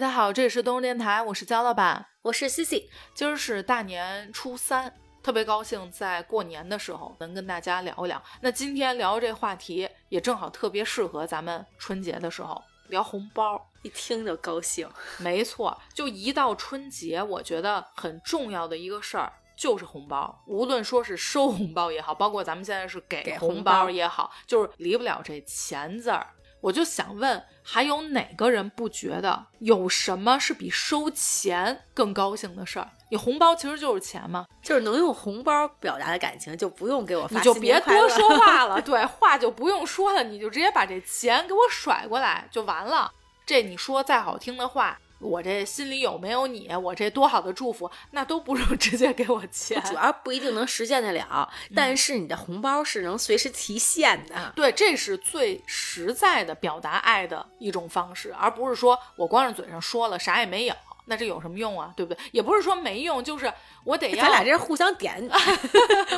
家好，这里是东日电台，我是焦老板，我是 Cici。今儿是大年初三，特别高兴在过年的时候能跟大家聊一聊。那今天聊这话题也正好特别适合咱们春节的时候聊红包，一听就高兴。没错，就一到春节，我觉得很重要的一个事儿就是红包，无论说是收红包也好，包括咱们现在是给红包也好，就是离不了这钱字儿。我就想问，还有哪个人不觉得有什么是比收钱更高兴的事儿？你红包其实就是钱嘛，就是能用红包表达的感情，就不用给我发，你就别多说话了，对，话就不用说了，你就直接把这钱给我甩过来就完了。这你说再好听的话。我这心里有没有你？我这多好的祝福，那都不如 直接给我钱。主要不一定能实现得了，但是你的红包是能随时提现的。对，这是最实在的表达爱的一种方式，而不是说我光是嘴上说了啥也没有，那这有什么用啊？对不对？也不是说没用，就是我得要。咱俩这是互相点，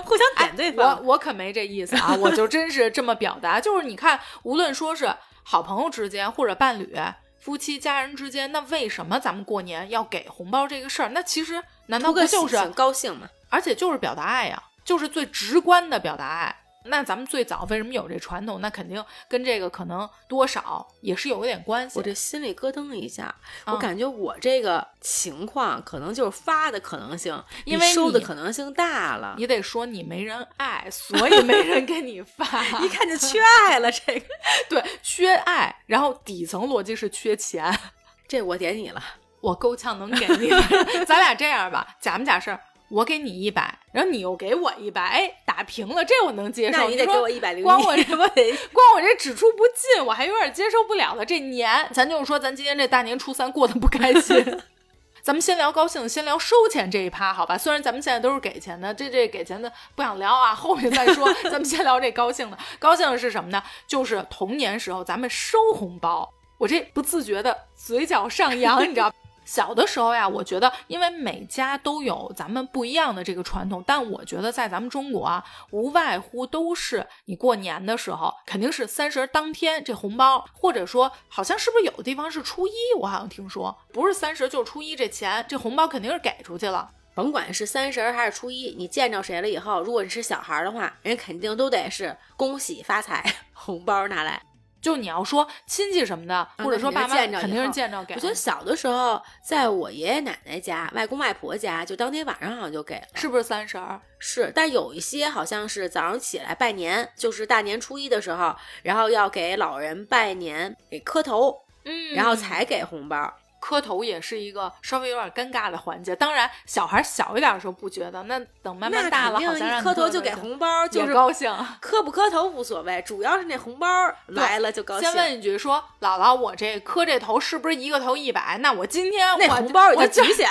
互相点对方。我我可没这意思啊，我就真是这么表达。就是你看，无论说是好朋友之间或者伴侣。夫妻家人之间，那为什么咱们过年要给红包这个事儿？那其实难道不就是高兴吗？而且就是表达爱呀，就是最直观的表达爱。那咱们最早为什么有这传统？那肯定跟这个可能多少也是有点关系。我这心里咯噔一下，我感觉我这个情况可能就是发的可能性，因为收的可能性大了。你得说你没人爱，所以没人给你发，一看就缺 爱了。这个对，缺爱，然后底层逻辑是缺钱。这我点你了，我够呛能给你。咱俩这样吧，假不假事儿？我给你一百，然后你又给我一百，哎，打平了，这我能接受。那你得给我一百零一。光我这不得，光我这只出不进，我还有点接受不了了。这年，咱就是说，咱今天这大年初三过得不开心。咱们先聊高兴，先聊收钱这一趴，好吧？虽然咱们现在都是给钱的，这这给钱的不想聊啊，后面再说。咱们先聊这高兴的，高兴的是什么呢？就是童年时候咱们收红包，我这不自觉的嘴角上扬，你知道。小的时候呀，我觉得，因为每家都有咱们不一样的这个传统，但我觉得在咱们中国啊，无外乎都是你过年的时候，肯定是三十当天这红包，或者说好像是不是有的地方是初一，我好像听说不是三十就是初一，这钱这红包肯定是给出去了，甭管是三十还是初一，你见着谁了以后，如果你是小孩的话，人肯定都得是恭喜发财，红包拿来。就你要说亲戚什么的，或者说爸妈肯定是见着给。我觉得小的时候，在我爷爷奶奶家、外公外婆家，就当天晚上好像就给了，是不是三十？是，但有一些好像是早上起来拜年，就是大年初一的时候，然后要给老人拜年，给磕头，嗯，然后才给红包。磕头也是一个稍微有点尴尬的环节，当然小孩小一点的时候不觉得，那等慢慢大了，好像磕头就给红包，就是高兴。磕不磕头无所谓，主要是那红包来了就高兴。先问一句，说姥姥，我这磕这头是不是一个头一百？那我今天那红包我就举起来，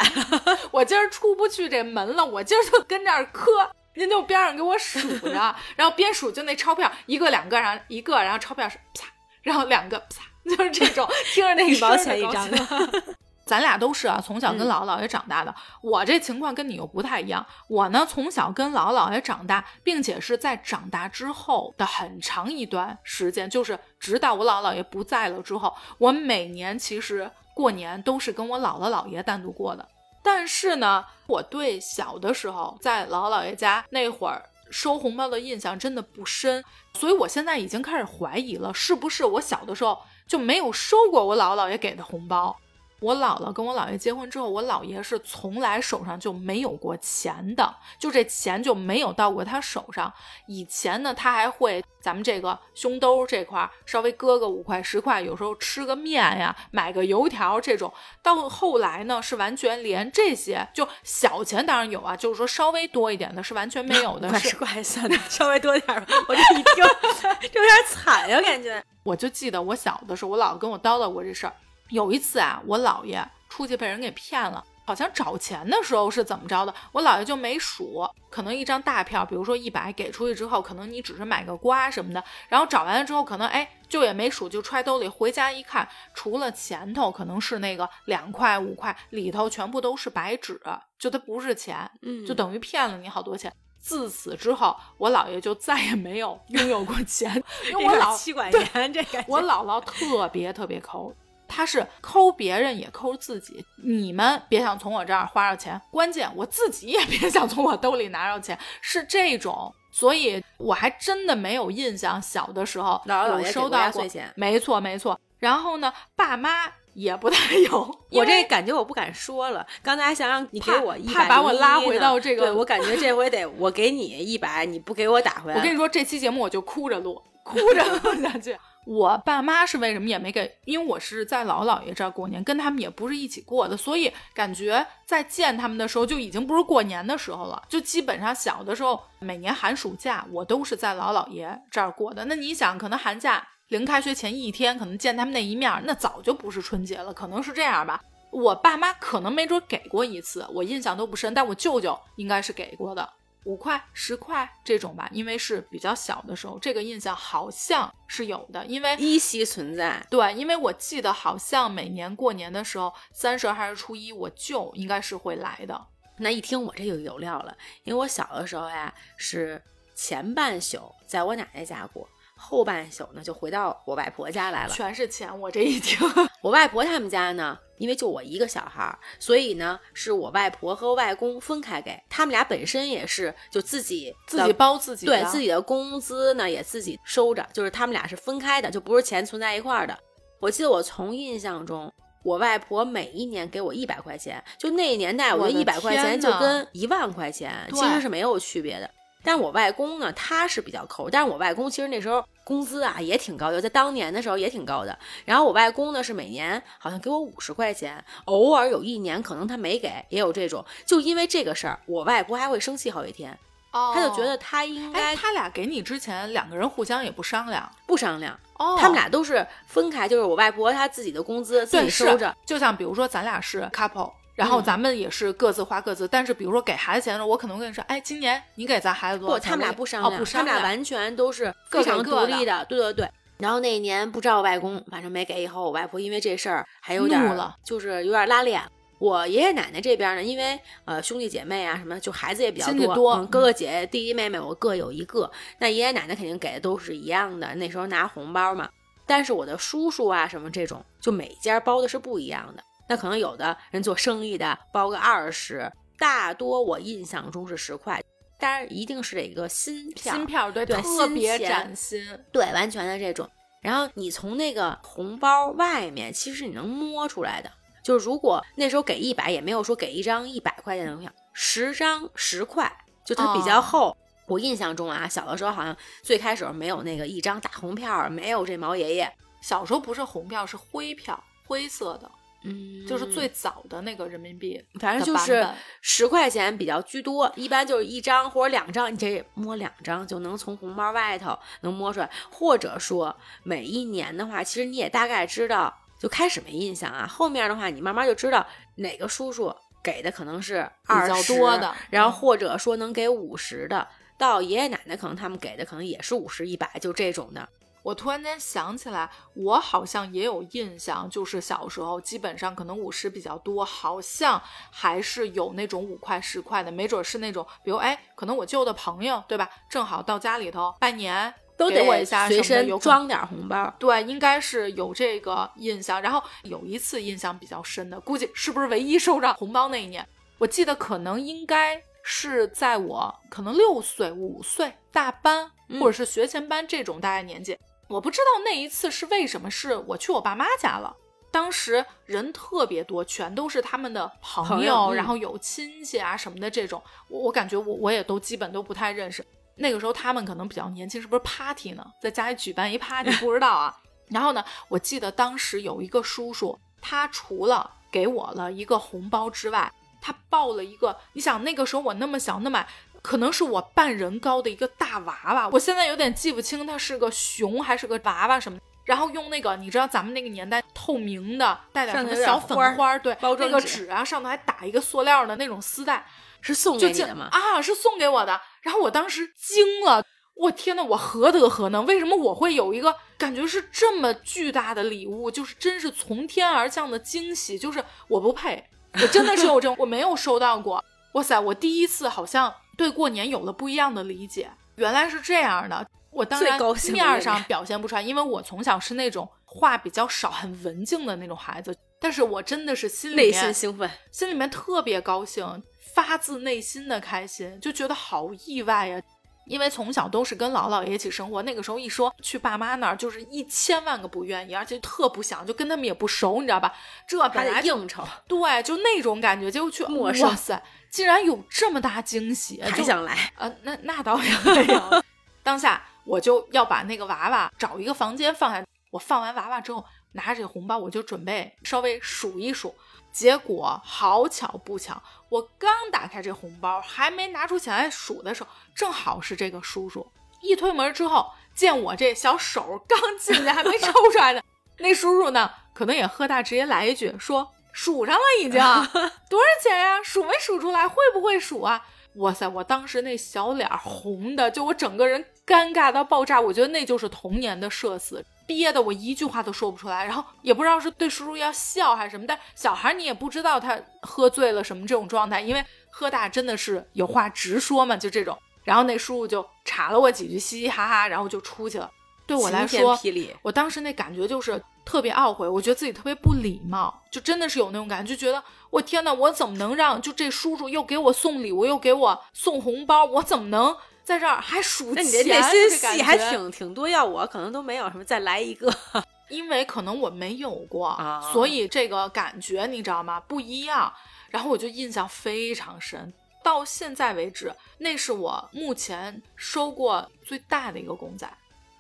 我今儿出不去这门了，我今儿就跟这儿磕，您就边上给我数着，然后边数就那钞票一个两个，然后一个，然后钞票是啪，然后两个啪。就是这种听着那一毛钱一张的，咱俩都是啊，从小跟姥姥姥爷长大的。我这情况跟你又不太一样，我呢从小跟姥姥姥爷长大，并且是在长大之后的很长一段时间，就是直到我姥姥姥爷不在了之后，我每年其实过年都是跟我姥姥姥爷单独过的。但是呢，我对小的时候在姥姥姥爷家那会儿收红包的印象真的不深，所以我现在已经开始怀疑了，是不是我小的时候。就没有收过我姥姥姥爷给的红包。我姥姥跟我姥爷结婚之后，我姥爷是从来手上就没有过钱的，就这钱就没有到过他手上。以前呢，他还会咱们这个胸兜这块稍微搁个五块十块，有时候吃个面呀，买个油条这种。到后来呢，是完全连这些就小钱当然有啊，就是说稍微多一点的是完全没有的。五块十块算的稍微多点儿，我这一听 就有点惨呀，感觉。我就记得我小的时候，我姥姥跟我叨叨过这事儿。有一次啊，我姥爷出去被人给骗了，好像找钱的时候是怎么着的，我姥爷就没数，可能一张大票，比如说一百给出去之后，可能你只是买个瓜什么的，然后找完了之后，可能哎就也没数，就揣兜里，回家一看，除了前头可能是那个两块五块，里头全部都是白纸，就它不是钱，嗯，就等于骗了你好多钱。自此之后，我姥爷就再也没有拥有过钱，因为我姥妻管严这个，我姥姥特别特别抠。他是抠别人也抠自己。你们别想从我这儿花着钱，关键我自己也别想从我兜里拿着钱，是这种。所以我还真的没有印象，小的时候有收到过。没错没错。然后呢，爸妈。也不太有，我这感觉我不敢说了。刚才想让你给我一百，把我拉回到这个，对我感觉这回得我给你一百，你不给我打回 来。我跟你说，这期节目我就哭着录，哭着录下去。我爸妈是为什么也没给？因为我是在姥姥爷这儿过年，跟他们也不是一起过的，所以感觉在见他们的时候就已经不是过年的时候了。就基本上小的时候，每年寒暑假我都是在姥姥姥爷这儿过的。那你想，可能寒假。临开学前一天，可能见他们那一面，那早就不是春节了，可能是这样吧。我爸妈可能没准给过一次，我印象都不深。但我舅舅应该是给过的，五块、十块这种吧，因为是比较小的时候，这个印象好像是有的，因为依稀存在。对，因为我记得好像每年过年的时候，三十还是初一，我舅应该是会来的。那一听我这就有料了，因为我小的时候呀，是前半宿在我奶奶家过。后半宿呢，就回到我外婆家来了，全是钱。我这一听，我外婆他们家呢，因为就我一个小孩，所以呢，是我外婆和外公分开给。他们俩本身也是就自己自己包自己，对自己的工资呢也自己收着，就是他们俩是分开的，就不是钱存在一块儿的。我记得我从印象中，我外婆每一年给我一百块钱，就那年代，我觉得一百块钱就跟一万块钱其实是没有区别的。但是我外公呢，他是比较抠。但是我外公其实那时候工资啊也挺高的，在当年的时候也挺高的。然后我外公呢是每年好像给我五十块钱，偶尔有一年可能他没给，也有这种。就因为这个事儿，我外婆还会生气好几天。哦，他就觉得他应该，他俩给你之前两个人互相也不商量，不商量。哦，他们俩都是分开，就是我外婆她自己的工资自己收着。就像比如说咱俩是 couple。然后咱们也是各自花各自，但是比如说给孩子钱的时候，我可能跟你说，哎，今年你给咱孩子多少？不，他们俩不商量，他们俩完全都是非常独立的。对对对。然后那一年不知道外公反正没给，以后我外婆因为这事儿还有点了，就是有点拉脸。我爷爷奶奶这边呢，因为呃兄弟姐妹啊什么，就孩子也比较多，哥哥姐姐弟弟妹妹我各有一个，那爷爷奶奶肯定给的都是一样的。那时候拿红包嘛，但是我的叔叔啊什么这种，就每家包的是不一样的。那可能有的人做生意的包个二十，大多我印象中是十块，当然一定是这个新票，新票对对，特别崭新，对完全的这种。然后你从那个红包外面，其实你能摸出来的，就是如果那时候给一百，也没有说给一张一百块钱的票，十张十块，就它比较厚。我印象中啊，小的时候好像最开始没有那个一张大红票，没有这毛爷爷。小时候不是红票，是灰票，灰色的。嗯，就是最早的那个人民币，反正就是十块钱比较居多，一般就是一张或者两张，你这摸两张就能从红包外头能摸出来，或者说每一年的话，其实你也大概知道，就开始没印象啊，后面的话你慢慢就知道哪个叔叔给的可能是二十多的，然后或者说能给五十的，到爷爷奶奶可能他们给的可能也是五十一百，就这种的。我突然间想起来，我好像也有印象，就是小时候基本上可能五十比较多，好像还是有那种五块十块的，没准是那种，比如哎，可能我舅的朋友对吧，正好到家里头拜年，都给我一下随身装点红包，对，应该是有这个印象。然后有一次印象比较深的，估计是不是唯一收到红包那一年？我记得可能应该是在我可能六岁、五岁大班，或者是学前班这种大概年纪。我不知道那一次是为什么，是我去我爸妈家了，当时人特别多，全都是他们的朋友，然后有亲戚啊什么的这种，我我感觉我我也都基本都不太认识。那个时候他们可能比较年轻，是不是 party 呢？在家里举办一 party，不知道啊。然后呢，我记得当时有一个叔叔，他除了给我了一个红包之外，他抱了一个，你想那个时候我那么小，那么。可能是我半人高的一个大娃娃，我现在有点记不清它是个熊还是个娃娃什么。然后用那个，你知道咱们那个年代透明的，带点什么小粉花，对，那个纸啊，上头还打一个塑料的那种丝带，是送给你的吗？啊，是送给我的。然后我当时惊了，我天呐，我何德何能？为什么我会有一个感觉是这么巨大的礼物？就是真是从天而降的惊喜，就是我不配，我真的是有这种，我没有收到过。哇塞，我第一次好像。对过年有了不一样的理解，原来是这样的。我当然面上 表现不出来，因为我从小是那种话比较少、很文静的那种孩子。但是我真的是心里内面心兴奋，心里面特别高兴，发自内心的开心，就觉得好意外呀。因为从小都是跟姥姥爷一起生活，那个时候一说去爸妈那儿，就是一千万个不愿意，而且特不想，就跟他们也不熟，你知道吧？这还本来得应酬，对，就那种感觉，结果去哇塞，竟然有这么大惊喜，就还想来，呃，那那倒也 没有。当下我就要把那个娃娃找一个房间放下。我放完娃娃之后，拿着这个红包，我就准备稍微数一数。结果好巧不巧，我刚打开这红包，还没拿出钱来数的时候，正好是这个叔叔。一推门之后，见我这小手刚进去，还没抽出来呢，那叔叔呢，可能也喝大，直接来一句说：“数上了已经，多少钱呀？数没数出来？会不会数啊？”哇塞！我当时那小脸红的，就我整个人尴尬到爆炸。我觉得那就是童年的社死，憋的我一句话都说不出来。然后也不知道是对叔叔要笑还是什么，但小孩你也不知道他喝醉了什么这种状态，因为喝大真的是有话直说嘛，就这种。然后那叔叔就查了我几句，嘻嘻哈哈，然后就出去了。对我来说，我当时那感觉就是特别懊悔，我觉得自己特别不礼貌，就真的是有那种感觉，就觉得我天呐，我怎么能让就这叔叔又给我送礼物，又给我送红包，我怎么能在这儿还数那钱？你这内心还挺挺多，要我可能都没有什么，再来一个，因为可能我没有过，啊所以这个感觉你知道吗？不一样。然后我就印象非常深，到现在为止，那是我目前收过最大的一个公仔。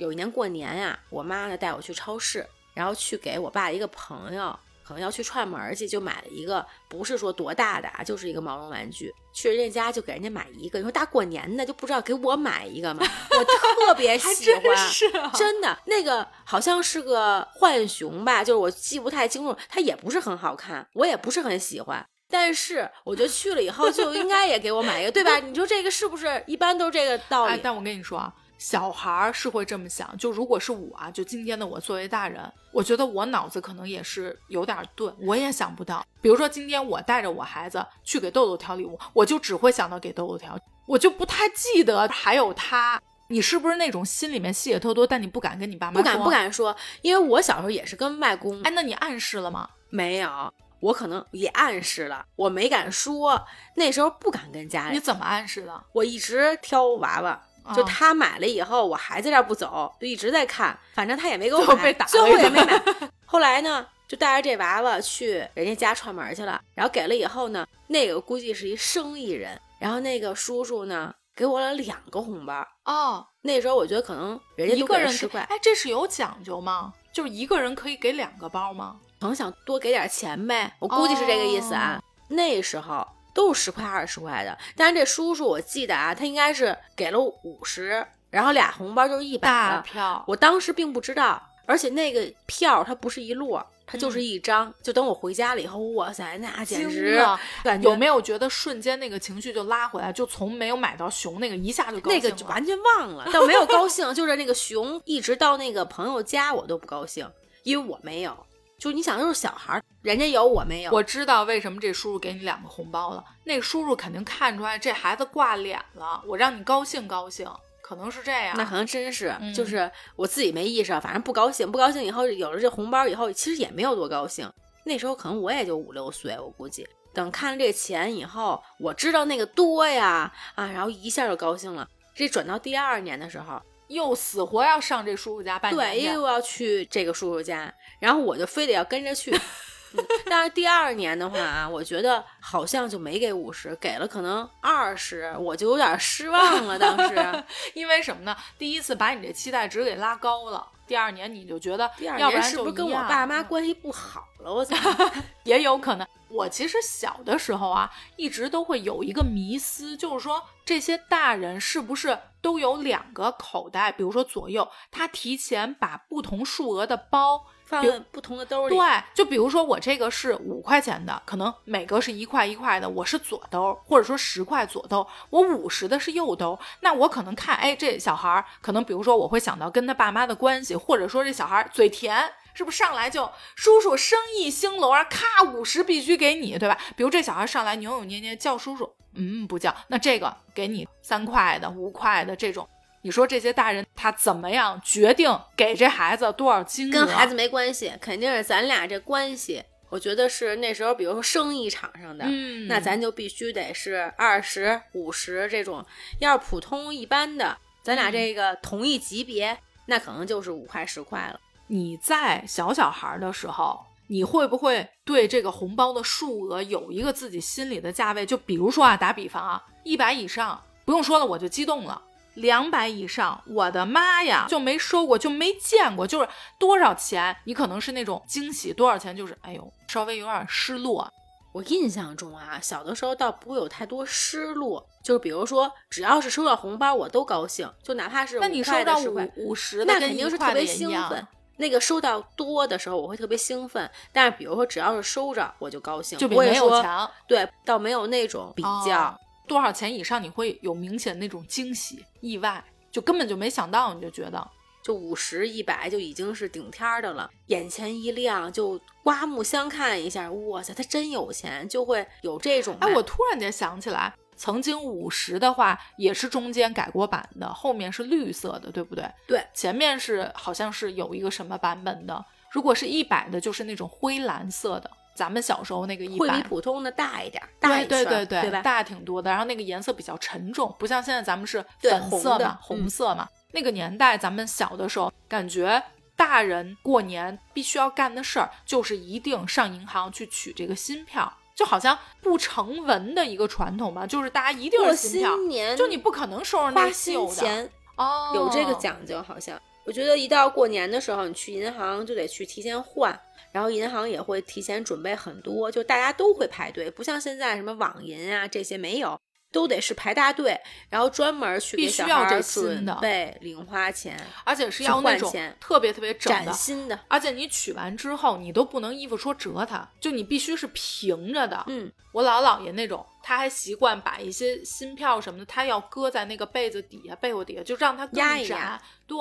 有一年过年呀、我妈呢带我去超市，然后去给我爸一个朋友，可能要去串门去，就买了一个不是说多大的啊，就是一个毛绒玩具。去人家家就给人家买一个，你说大过年的就不知道给我买一个吗？我特别喜欢，真是啊真的那个好像是个浣熊吧，就是我记不太清楚，它也不是很好看，我也不是很喜欢。但是我觉得去了以后就应该也给我买一个，对吧？你说这个是不是一般都是这个道理？哎，但我跟你说啊，小孩儿是会这么想。就如果是我啊，就今天的我作为大人，我觉得我脑子可能也是有点钝，我也想不到。比如说今天我带着我孩子去给豆豆挑礼物，我就只会想到给豆豆挑，我就不太记得还有他。你是不是那种心里面戏也特多，但你不敢跟你爸妈说？不敢不。敢说，因为我小时候也是跟外公哎，那你暗示了吗？没有，我可能也暗示了，我没敢说，那时候不敢跟家里，你怎么暗示的？我一直挑娃娃。就啊他买了以后，我还在这儿不走，就一直在看，反正他也没给我买，最后被打最后也没买。后来呢，就带着这娃娃去人家家串门去了，然后给了以后呢，那个估计是一生意人，然后那个叔叔呢给我了两个红包。哦，那时候我觉得可能人家一个人十块，哎，这是有讲究吗？就是一个人可以给两个包吗？可能想多给点钱呗，我估计是这个意思啊。那时候都是十块二十块的，但是这叔叔我记得啊，他应该是给了五十，然后俩红包就是一百票，我当时并不知道，而且那个票它不是一摞，它就是一张。就等我回家了以后，哇塞，那简直了感觉有没有觉得瞬间那个情绪就拉回来，就从没有买到熊那个一下就高那个就完全忘了，但我没有高兴，就是那个熊一直到那个朋友家我都不高兴，因为我没有。就你想，都是小孩儿，人家有我没有。我知道为什么这叔叔给你两个红包了，那个叔叔肯定看出来这孩子挂脸了，我让你高兴高兴，可能是这样。那可能真是，嗯就是我自己没意识到，反正不高兴，不高兴以后有了这红包以后，其实也没有多高兴。那时候可能我也就五六岁，我估计。等看了这钱以后，我知道那个多呀啊，然后一下就高兴了。这转到第二年的时候，又死活要上这叔叔家办对，年对又要去这个叔叔家，然后我就非得要跟着去。嗯但是第二年的话啊，我觉得好像就没给五十，给了可能二十，我就有点失望了。当时 因为什么呢？第一次把你这期待值给拉高了，第二年你就觉得，第二要不然年是不是跟我爸妈关系不好了？我操！也有可能。我其实小的时候啊，一直都会有一个迷思，就是说这些大人是不是都有两个口袋？比如说左右，他提前把不同数额的包。放在不同的兜里。对，就比如说我这个是五块钱的，可能每个是一块一块的，我是左兜，或者说十块左兜，我五十的是右兜。那我可能看，哎，这小孩儿可能，比如说我会想到跟他爸妈的关系，或者说这小孩儿嘴甜。是不是上来就叔叔生意兴隆啊？咔五十必须给你，对吧？比如这小孩上来扭扭捏捏叫叔叔，嗯，不叫，那这个给你三块的、五块的这种。你说这些大人他怎么样决定给这孩子多少金额？跟孩子没关系，肯定是咱俩这关系。我觉得是那时候，比如说生意场上的，嗯，那咱就必须得是二十五十这种。要是普通一般的，咱俩这个同一级别，那可能就是五块十块了。你在小小孩的时候，你会不会对这个红包的数额有一个自己心里的价位？就比如说啊，打比方啊，一百以上，不用说了，我就激动了。两百以上，我的妈呀，就没收过，就没见过，就是多少钱，你可能是那种惊喜，多少钱就是，哎呦，稍微有点失落。我印象中啊，小的时候倒不会有太多失落，就是比如说，只要是收到红包，我都高兴，就哪怕是那你收到五五十的，那肯定是特别兴奋。那个收到多的时候，我会特别兴奋，但是比如说只要是收着，我就高兴，就比没有强。对，倒没有那种比较。多少钱以上你会有明显那种惊喜、意外，就根本就没想到，你就觉得就五十、一百就已经是顶天的了，眼前一亮，就刮目相看一下，哇塞，他真有钱，就会有这种。哎，我突然间想起来，曾经五十的话也是中间改过版的，后面是绿色的，对不对？对，前面是好像是有一个什么版本的，如果是一百的，就是那种灰蓝色的。咱们小时候那个一会比普通的大一点，大一对对对，对吧？大挺多的，然后那个颜色比较沉重，不像现在咱们是粉色嘛，红色嘛。那个年代咱们小的时候，感觉大人过年必须要干的事儿就是一定上银行去取这个新票，就好像不成文的一个传统吧，就是大家一定是新票，就你不可能收着那旧的哦，有这个讲究好像。我觉得一到过年的时候，你去银行就得去提前换。然后银行也会提前准备很多，就大家都会排队，不像现在什么网银啊这些没有，都得是排大队，然后专门去给小孩准备零花钱，而且是要那种特别特别崭新的，而且你取完之后你都不能衣服说折它，就你必须是平着的。嗯，我姥姥爷那种，他还习惯把一些新票什么的，他要搁在那个被子底下、被窝底下，就让它压一压。对。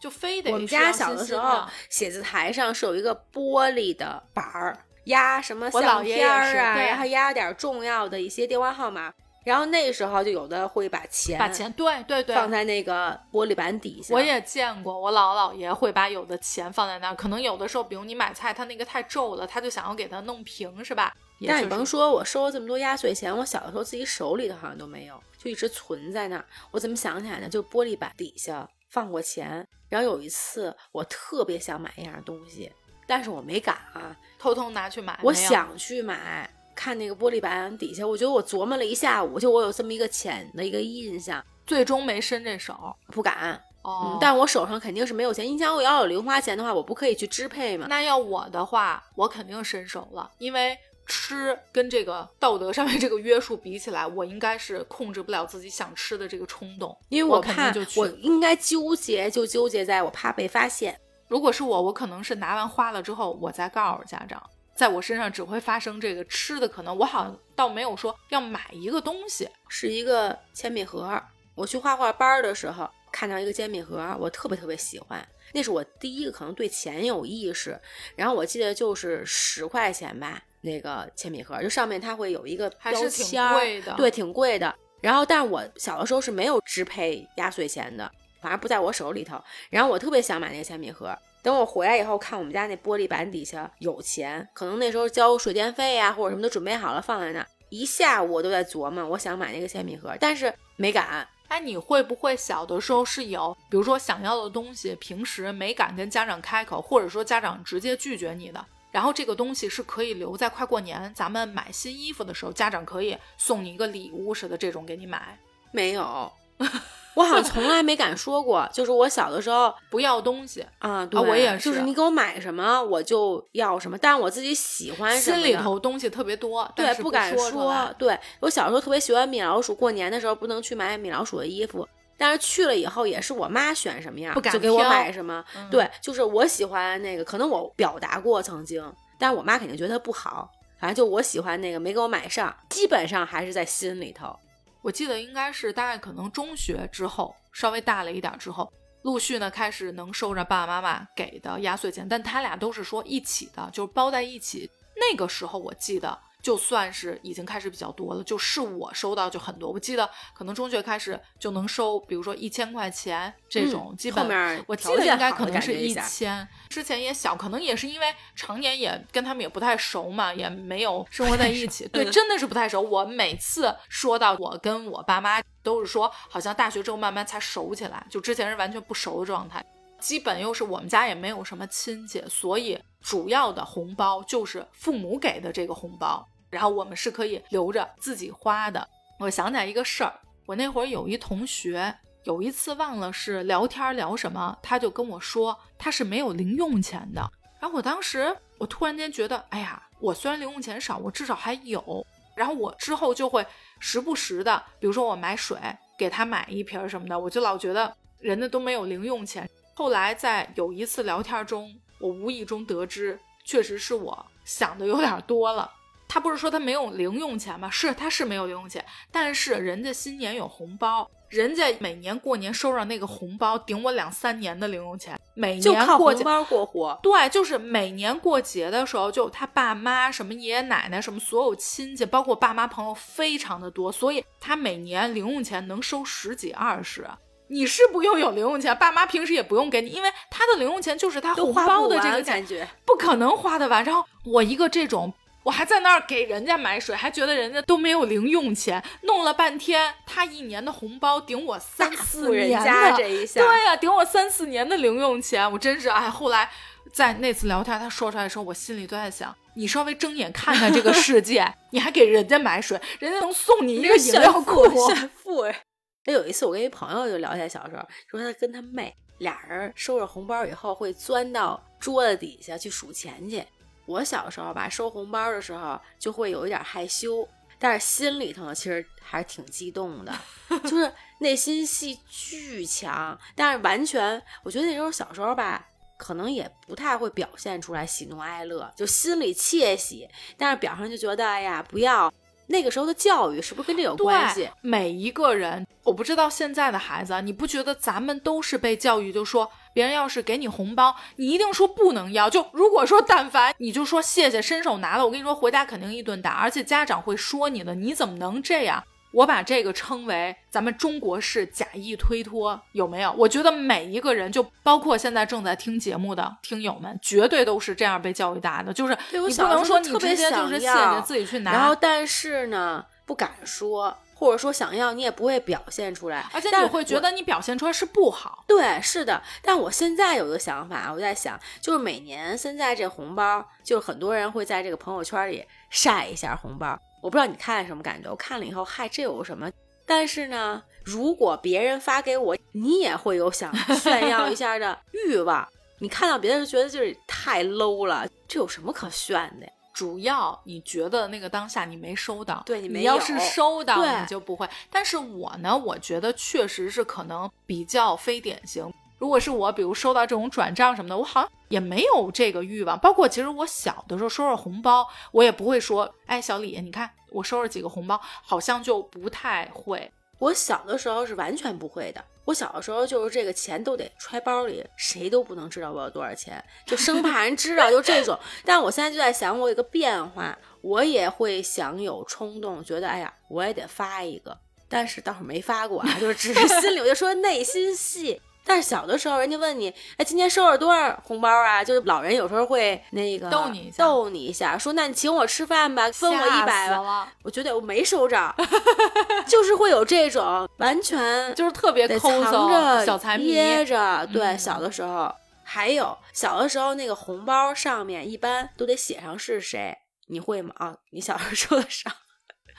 就非得我们家小的时候，写字台上是有一个玻璃的板儿，压什么相片儿啊，然后压点重要的一些电话号码。然后那时候就有的会把钱把钱对对对放在那个玻璃板底下。我也见过，我姥姥姥爷会把有的钱放在那儿。可能有的时候，比如你买菜，他那个太皱了，他就想要给它弄平，是吧？但是你甭说，我收了这么多压岁钱，我小的时候自己手里头好像都没有，就一直存在那儿。我怎么想起来呢？就玻璃板底下放过钱。然后有一次，我特别想买一样东西，但是我没敢啊，偷偷拿去买。我想去买，看那个玻璃板底下，我觉得我琢磨了一下午，就我有这么一个浅的一个印象，最终没伸这手，不敢。哦，但我手上肯定是没有钱。你想，我要有零花钱的话，我不可以去支配吗？那要我的话，我肯定伸手了，因为。吃跟这个道德上面这个约束比起来，我应该是控制不了自己想吃的这个冲动，因为我怕我应该纠结就纠结在我怕被发现。如果是我，我可能是拿完花了之后，我再告诉家长，在我身上只会发生这个吃的可能。我好像倒没有说要买一个东西，是一个铅笔盒。我去画画班的时候看到一个铅笔盒，我特别特别喜欢，那是我第一个可能对钱有意识。然后我记得就是十块钱吧。那个铅笔盒，就上面它会有一个标签儿，对，挺贵的。然后，但我小的时候是没有支配压岁钱的，反正不在我手里头。然后我特别想买那个铅笔盒。等我回来以后，看我们家那玻璃板底下有钱，可能那时候交水电费呀或者什么都准备好了放在那，一下午我都在琢磨，我想买那个铅笔盒，但是没敢。哎，你会不会小的时候是有，比如说想要的东西，平时没敢跟家长开口，或者说家长直接拒绝你的？然后这个东西是可以留在快过年，咱们买新衣服的时候，家长可以送你一个礼物似的，这种给你买。没有，我好像从来没敢说过。就是我小的时候不要东西啊，对，我也是，就是你给我买什么我就要什么，但是我自己喜欢什么，心里头东西特别多，对，不敢说。对我小时候特别喜欢米老鼠，过年的时候不能去买米老鼠的衣服。但是去了以后也是我妈选什么样，就给我买什么。对，就是我喜欢那个，可能我表达过曾经，但是我妈肯定觉得不好。反正就我喜欢那个，没给我买上，基本上还是在心里头。我记得应该是大概可能中学之后，稍微大了一点之后，陆续呢开始能收着爸爸妈妈给的压岁钱，但他俩都是说一起的，就是包在一起。那个时候我记得就算是已经开始比较多了，就是我收到就很多。我记得可能中学开始就能收，比如说一千块钱这种，基本、我记得应该可能是一千。之前也小，可能也是因为常年也跟他们也不太熟嘛，也没有 生活在一起。对，嗯真的是不太熟。我每次说到我跟我爸妈，都是说好像大学之后慢慢才熟起来，就之前是完全不熟的状态。基本又是我们家也没有什么亲戚，所以主要的红包就是父母给的这个红包，然后我们是可以留着自己花的。我想起来一个事儿，我那会儿有一同学，有一次忘了是聊天聊什么，他就跟我说他是没有零用钱的。然后我当时我突然间觉得，哎呀，我虽然零用钱少，我至少还有。然后我之后就会时不时的，比如说我买水给他买一瓶什么的，我就老觉得人家都没有零用钱。后来在有一次聊天中，我无意中得知，确实是我想的有点多了。他不是说他没有零用钱吗？是，他是没有零用钱，但是人家新年有红包，人家每年过年收上那个红包，顶我两三年的零用钱，每年过节。靠红包过活。对，就是每年过节的时候，就他爸妈、什么爷爷奶奶、什么所有亲戚，包括爸妈朋友，非常的多，所以他每年零用钱能收十几二十。你是不用有零用钱，爸妈平时也不用给你，因为他的零用钱就是他红包的这个感觉，不可能花得完。然后我一个这种，我还在那儿给人家买水，还觉得人家都没有零用钱，弄了半天，他一年的红包顶我三四年的这一下，对呀、顶我三四年的零用钱，我真是哎。后来在那次聊天，他说出来的时候，我心里都在想：你稍微睁眼看看这个世界，你还给人家买水，人家能送你一个饮料库。炫富。哎，有一次我跟一朋友就聊起来小时候，说他跟他妹俩人收着红包以后会钻到桌子底下去数钱去。我小时候吧，收红包的时候就会有一点害羞，但是心里头呢，其实还是挺激动的，就是内心戏巨强。但是完全，我觉得那时候小时候吧，可能也不太会表现出来喜怒哀乐，就心里窃喜，但是表上就觉得哎呀，不要。那个时候的教育是不是跟这有关系？，每一个人，我不知道现在的孩子啊，你不觉得咱们都是被教育，就说别人要是给你红包，你一定说不能要。就如果说但凡你就说谢谢，伸手拿了，我跟你说回家肯定一顿打，而且家长会说你的，你怎么能这样？我把这个称为咱们中国式假意推脱，有没有？我觉得每一个人，就包括现在正在听节目的听友们，绝对都是这样被教育大的，就是你不能说你直特别想接就是自己去拿，然后但是呢，不敢说，或者说想要，你也不会表现出来，而且我你会觉得你表现出来是不好。对，是的。但我现在有一个想法，我在想，就是每年现在这红包，就是很多人会在这个朋友圈里晒一下红包。我不知道你看什么感觉，我看了以后，嗨，这有什么？但是呢，如果别人发给我，你也会有想炫耀一下的 欲望。你看到别人就觉得就是太 low 了，这有什么可炫的呀？主要你觉得那个当下你没收到，对你没有你要是收到，对你就不会。但是我呢，我觉得确实是可能比较非典型。如果是我，比如收到这种转账什么的，我好像也没有这个欲望。包括其实我小的时候收着红包，我也不会说，哎，小李，你看我收了几个红包，好像就不太会。我小的时候是完全不会的。我小的时候就是这个钱都得揣包里，谁都不能知道我有多少钱，就生怕人知道，就这种。但我现在就在想，我有个变化，我也会想有冲动，觉得哎呀，我也得发一个。但是倒是没发过啊，就是只是心里我就说内心戏。但是小的时候，人家问你，哎，今天收了多少红包啊？就是老人有时候会那个逗你一下逗你一下，说那你请我吃饭吧，分我一吓百吧。我觉得我没收着，就是会有这种完全就是特别得抠藏搜着、小财迷。掖着。对，嗯小的时候还有小的时候那个红包上面一般都得写上是谁，你会吗？啊，你小时候收的少。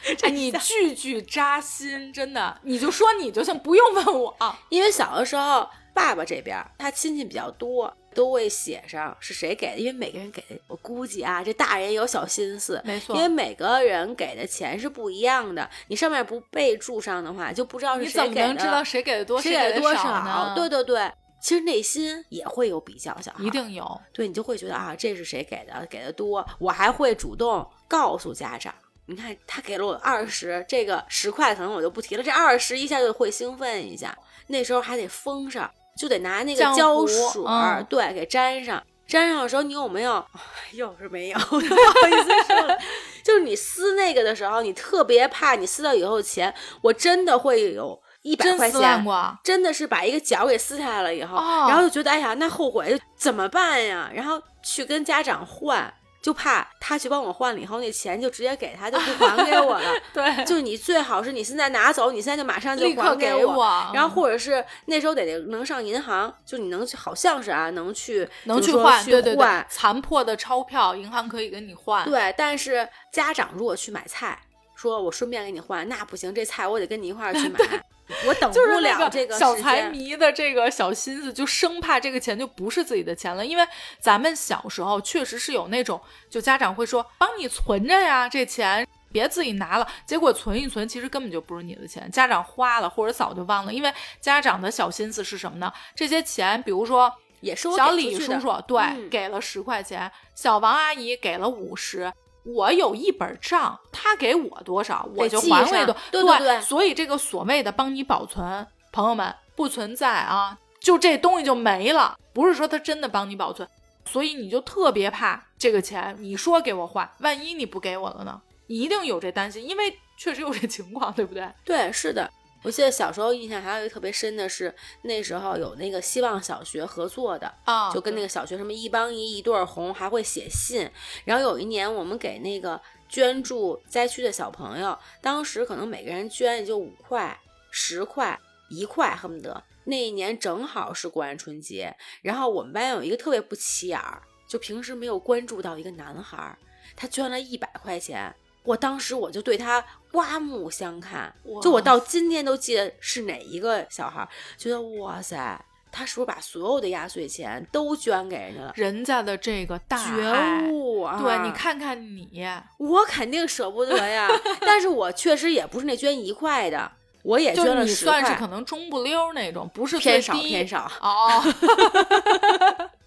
哎，你句句扎心，真的，你就说你就行，不用问我。因为小的时候，爸爸这边他亲戚比较多，都会写上是谁给的，因为每个人给的，我估计啊，这大人也有小心思，没错因为每个人给的钱是不一样的，你上面不备注上的话，就不知道是谁给的你怎么能知道谁给的多，谁给的多少呢？对对对，其实内心也会有比较，小孩一定有。对你就会觉得啊，这是谁给的，给的多，我还会主动告诉家长。你看他给了我二十，这个十块可能我就不提了，这二十一下就会兴奋一下。那时候还得封上，就得拿那个胶水对，给粘上。粘上的时候你有没有？又是没有，不好意思说了。就是你撕那个的时候，你特别怕你撕到以后钱，我真的会有一百真块钱真的是把一个角给撕下来了以后，哦然后就觉得哎呀，那后悔怎么办呀？然后去跟家长换，就怕他去帮我换了以后，那钱就直接给他，就不还给我了。对，就是你最好是你现在拿走，你现在就马上就还给我，然后或者是那时候得能上银行，就你能去，好像是啊，能去能就是说换，去对对对换，残破的钞票，银行可以给你换。对，但是家长如果去买菜，说我顺便给你换，那不行，这菜我得跟你一块儿去买，我等不了这个小财迷的这个小心思，就生怕这个钱就不是自己的钱了。因为咱们小时候确实是有那种，就家长会说帮你存着呀，这钱别自己拿了。结果存一存，其实根本就不是你的钱，家长花了或者早就忘了。因为家长的小心思是什么呢？这些钱，比如说也是我小李叔叔对、嗯给了十块钱，小王阿姨给了五十。我有一本账，他给我多少，我就还回多。对对对所以这个所谓的帮你保存，朋友们不存在啊，就这东西就没了，不是说他真的帮你保存。所以你就特别怕这个钱，你说给我换，万一你不给我了呢？你一定有这担心，因为确实有这情况，对不对？对，是的。我记得小时候印象还有一个特别深的是，那时候有那个希望小学合作的，啊就跟那个小学什么一帮一一对儿红，还会写信。然后有一年我们给那个捐助灾区的小朋友，当时可能每个人捐也就五块、十块、一块，恨不得。那一年正好是过完春节，然后我们班有一个特别不起眼儿，就平时没有关注到一个男孩儿，他捐了一百块钱。我当时我就对他刮目相看，就我到今天都记得是哪一个小孩儿，觉得哇塞，他是不是把所有的压岁钱都捐给人家了？人家的这个大觉，悟啊！对，你，看看你，我肯定舍不得呀，但是我确实也不是那捐一块的，我也就捐了十你算是块，可能中不溜儿那种，不是偏少偏少。哦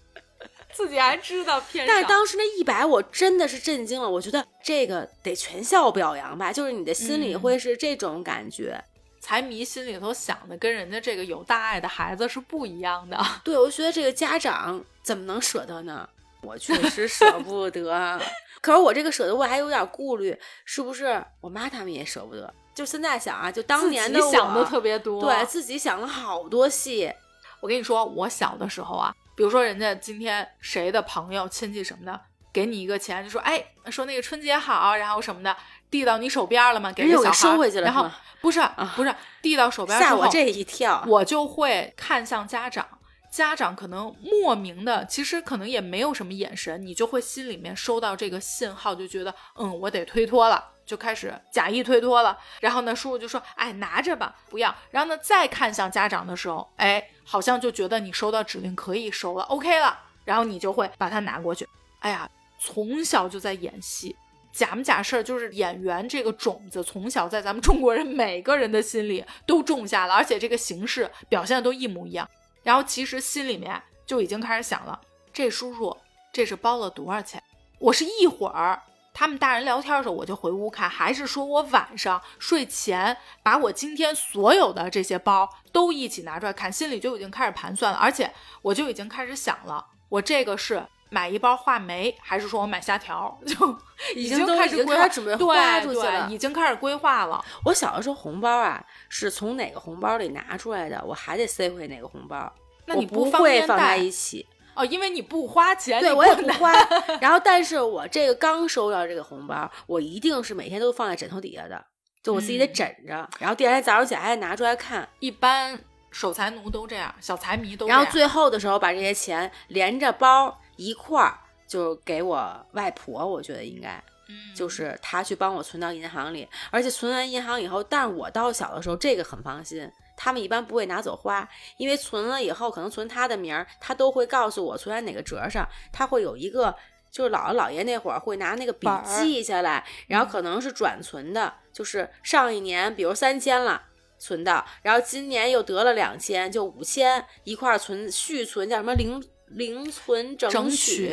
自己还知道偏少，但是当时那一百，我真的是震惊了。我觉得这个得全校表扬吧，就是你的心里嗯会是这种感觉。财迷心里头想的跟人家这个有大爱的孩子是不一样的。对，我觉得这个家长怎么能舍得呢？我确实舍 不得，可是我这个舍得，我还有点顾虑，是不是我妈他们也舍不得？就现在想啊，就当年的我想的特别多，对自己想了好多戏，我跟你说，我小的时候啊，比如说人家今天谁的朋友、亲戚什么的，给你一个钱，就说哎，说那个春节好，然后什么的，递到你手边了吗？给小孩收回去了然后不是不是递到手边之后，吓我这一跳。我就会看向家长，家长可能莫名的，其实可能也没有什么眼神，你就会心里面收到这个信号，就觉得嗯，我得推脱了，就开始假意推脱了。然后呢，叔叔就说，哎，拿着吧，不要。然后呢，再看向家长的时候，哎，好像就觉得你收到指令可以收了，OK 了，然后你就会把它拿过去。哎呀，从小就在演戏。假不假事儿，就是演员这个种子，从小在咱们中国人每个人的心里都种下了，而且这个形式表现的都一模一样。然后其实心里面就已经开始想了，这叔叔这是包了多少钱？我是一会儿他们大人聊天的时候我就回屋看，还是说我晚上睡前把我今天所有的这些包都一起拿出来看，心里就已经开始盘算了，而且我就已经开始想了，我这个是。买一包话梅，还是说我买虾条？就已经开始规划，准备花出去了对，已经开始规划了。我小的时候红包啊，是从哪个红包里拿出来的，我还得塞回哪个红包。那你不方便带会放在一起，哦，因为你不花钱，对我也不花。然后，但是我这个刚收到这个红包，我一定是每天都放在枕头底下的，就我自己得嗯枕着。然后第二天早上起来还得拿出来看。一般守财奴都这样，小财迷都这样。然后最后的时候，把这些钱连着包一块儿，就给我外婆。我觉得应该嗯就是她去帮我存到银行里，而且存完银行以后，但是我到小的时候这个很放心。他们一般不会拿走花，因为存了以后可能存他的名儿，他都会告诉我存在哪个折上，他会有一个，就是姥姥姥爷那会儿会拿那个笔记下来，然后可能是转存的，就是上一年比如三千了。存的，然后今年又得了两千，就五千一块儿存续存，叫什么零零存整争取？取。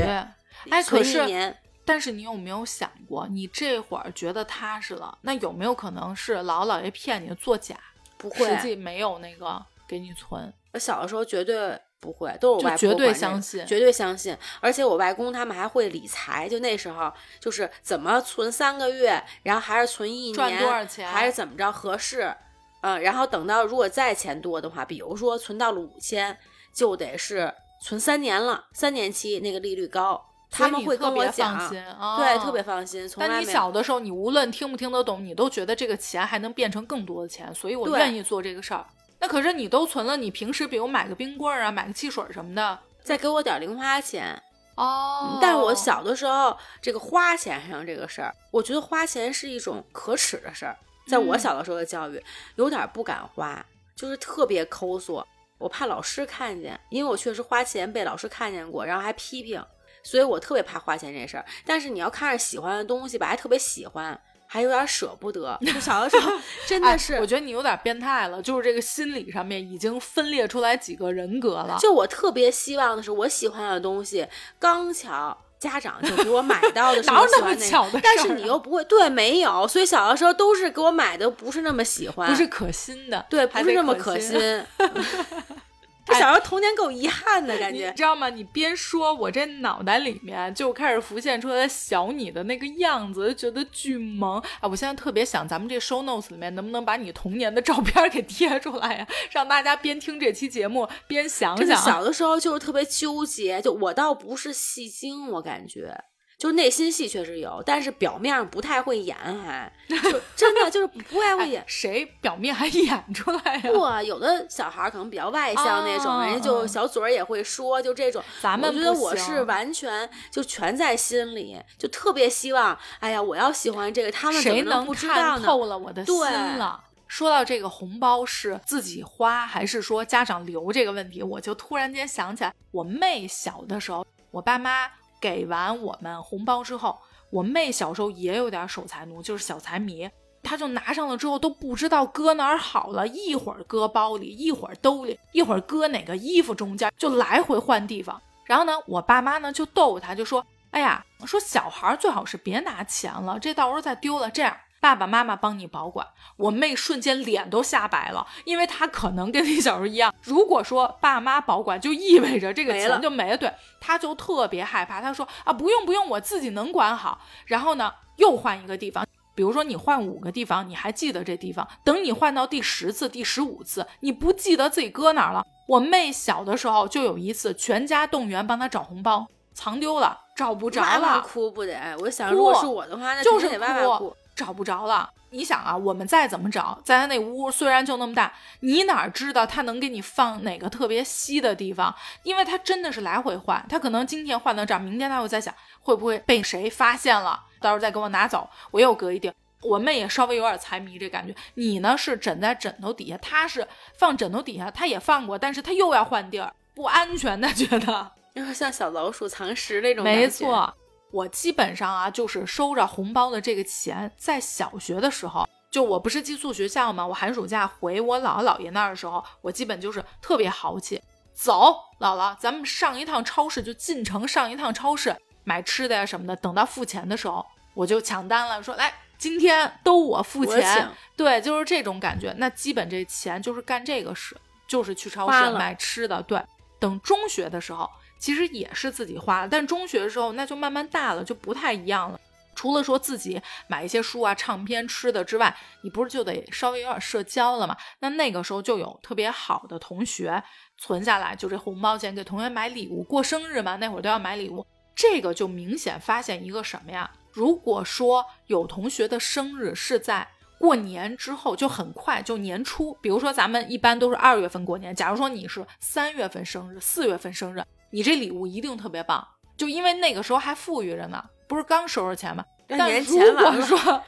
哎，可存一是，年但是你有没有想过，你这会儿觉得踏实了，那有没有可能是姥姥姥爷骗你作假，不会实际没有那个给你存？我小的时候绝对不会，都是我外婆绝对相信绝对相信。而且我外公他们还会理财，就那时候就是怎么存三个月，然后还是存一年，赚多少钱还是怎么着合适。嗯，然后等到如果再钱多的话，比如说存到了五千，就得是存三年了，三年期那个利率高，他们会跟我讲，放心，哦、对，特别放心。从来但你小的时候，你无论听不听得懂，你都觉得这个钱还能变成更多的钱，所以我愿意做这个事儿。那可是你都存了，你平时比如买个冰棍儿啊，买个汽水什么的，再给我点零花钱。哦但是我小的时候，这个花钱上这个事儿，我觉得花钱是一种可耻的事儿。在我嗯小的时候的教育，有点不敢花，就是特别抠索，我怕老师看见，因为我确实花钱被老师看见过，然后还批评，所以我特别怕花钱这事儿。但是你要看着喜欢的东西吧，还特别喜欢，还有点舍不得。就小的时候 真哎的是，我觉得你有点变态了，就是这个心理上面已经分裂出来几个人格了。就我特别希望的是，我喜欢的东西刚巧家长就给我买到的是哪有那么我喜欢那个，巧的但是你又不会对没有，所以小的时候都是给我买的不是那么喜欢，不是可心的，对，不是那么可可心。这小时候童年够遗憾的感觉你。知道吗？你边说，我这脑袋里面就开始浮现出来小你的那个样子，就觉得巨萌啊！我现在特别想，咱们这 show notes 里面能不能把你童年的照片给贴出来呀、让大家边听这期节目边想想。小的时候就是特别纠结，就我倒不是戏精，我感觉。就内心戏确实有，但是表面上不太会演，还就真的就是不太会演哎。谁表面还演出来呀、不，有的小孩可能比较外向那种，哦人家就哦小嘴儿也会说，就这种。咱们我觉得我是完全就全在心里，就特别希望，哎呀，我要喜欢这个，他们谁能不知道呢？看透了我的心对了？说到这个红包是自己花还是说家长留这个问题，我就突然间想起来，我妹小的时候，我爸妈给完我们红包之后，我妹小时候也有点守财奴，就是小财迷。她就拿上了之后都不知道搁哪儿好了，一会儿搁包里，一会儿兜里，一会儿搁哪个衣服中间，就来回换地方。然后呢，我爸妈呢就逗她，就说：“哎呀，说小孩最好是别拿钱了，这到时候再丢了，这样爸爸妈妈帮你保管。”我妹瞬间脸都吓白了，因为她可能跟你小时候一样，如果说爸妈保管，就意味着这个钱就没了，对，她就特别害怕。她说：“啊，不用不用，我自己能管好。”然后呢，又换一个地方。比如说你换五个地方，你还记得这地方，等你换到第十次、第十五次，你不记得自己搁哪儿了。我妹小的时候就有一次，全家动员帮她找红包，藏丢了，找不着了，哭不得？我就想，如果是我的话，那就是哭。找不着了。你想啊，我们再怎么找，在他那屋虽然就那么大，你哪知道他能给你放哪个特别稀的地方？因为他真的是来回换，他可能今天换到这儿，明天他会在想会不会被谁发现了，到时候再给我拿走，我又隔一地儿。我妹也稍微有点财迷这感觉，你呢是枕在枕头底下，他是放枕头底下，他也放过，但是他又要换地儿，不安全的觉得。就是像小老鼠藏尸那种感觉。没错，我基本上啊，就是收着红包的这个钱，在小学的时候，就我不是寄宿学校嘛，我寒暑假回我姥姥姥爷那儿的时候，我基本就是特别豪气，走，姥姥，咱们上一趟超市，就进城上一趟超市买吃的呀什么的。等到付钱的时候，我就抢单了，说来。今天都我付钱请，对，就是这种感觉。那基本这钱就是干这个事，就是去超市买吃的。对，等中学的时候，其实也是自己花，但中学的时候那就慢慢大了，就不太一样了。除了说自己买一些书啊、唱片、吃的之外，你不是就得稍微有点社交了嘛？那那个时候就有特别好的同学存下来，就这红包钱给同学买礼物，过生日嘛，那会儿都要买礼物。这个就明显发现一个什么呀？如果说有同学的生日是在过年之后，就很快就年初，比如说咱们一般都是二月份过年，假如说你是三月份生日、四月份生日，你这礼物一定特别棒，就因为那个时候还富裕着呢，不是刚收着钱吗？但如果说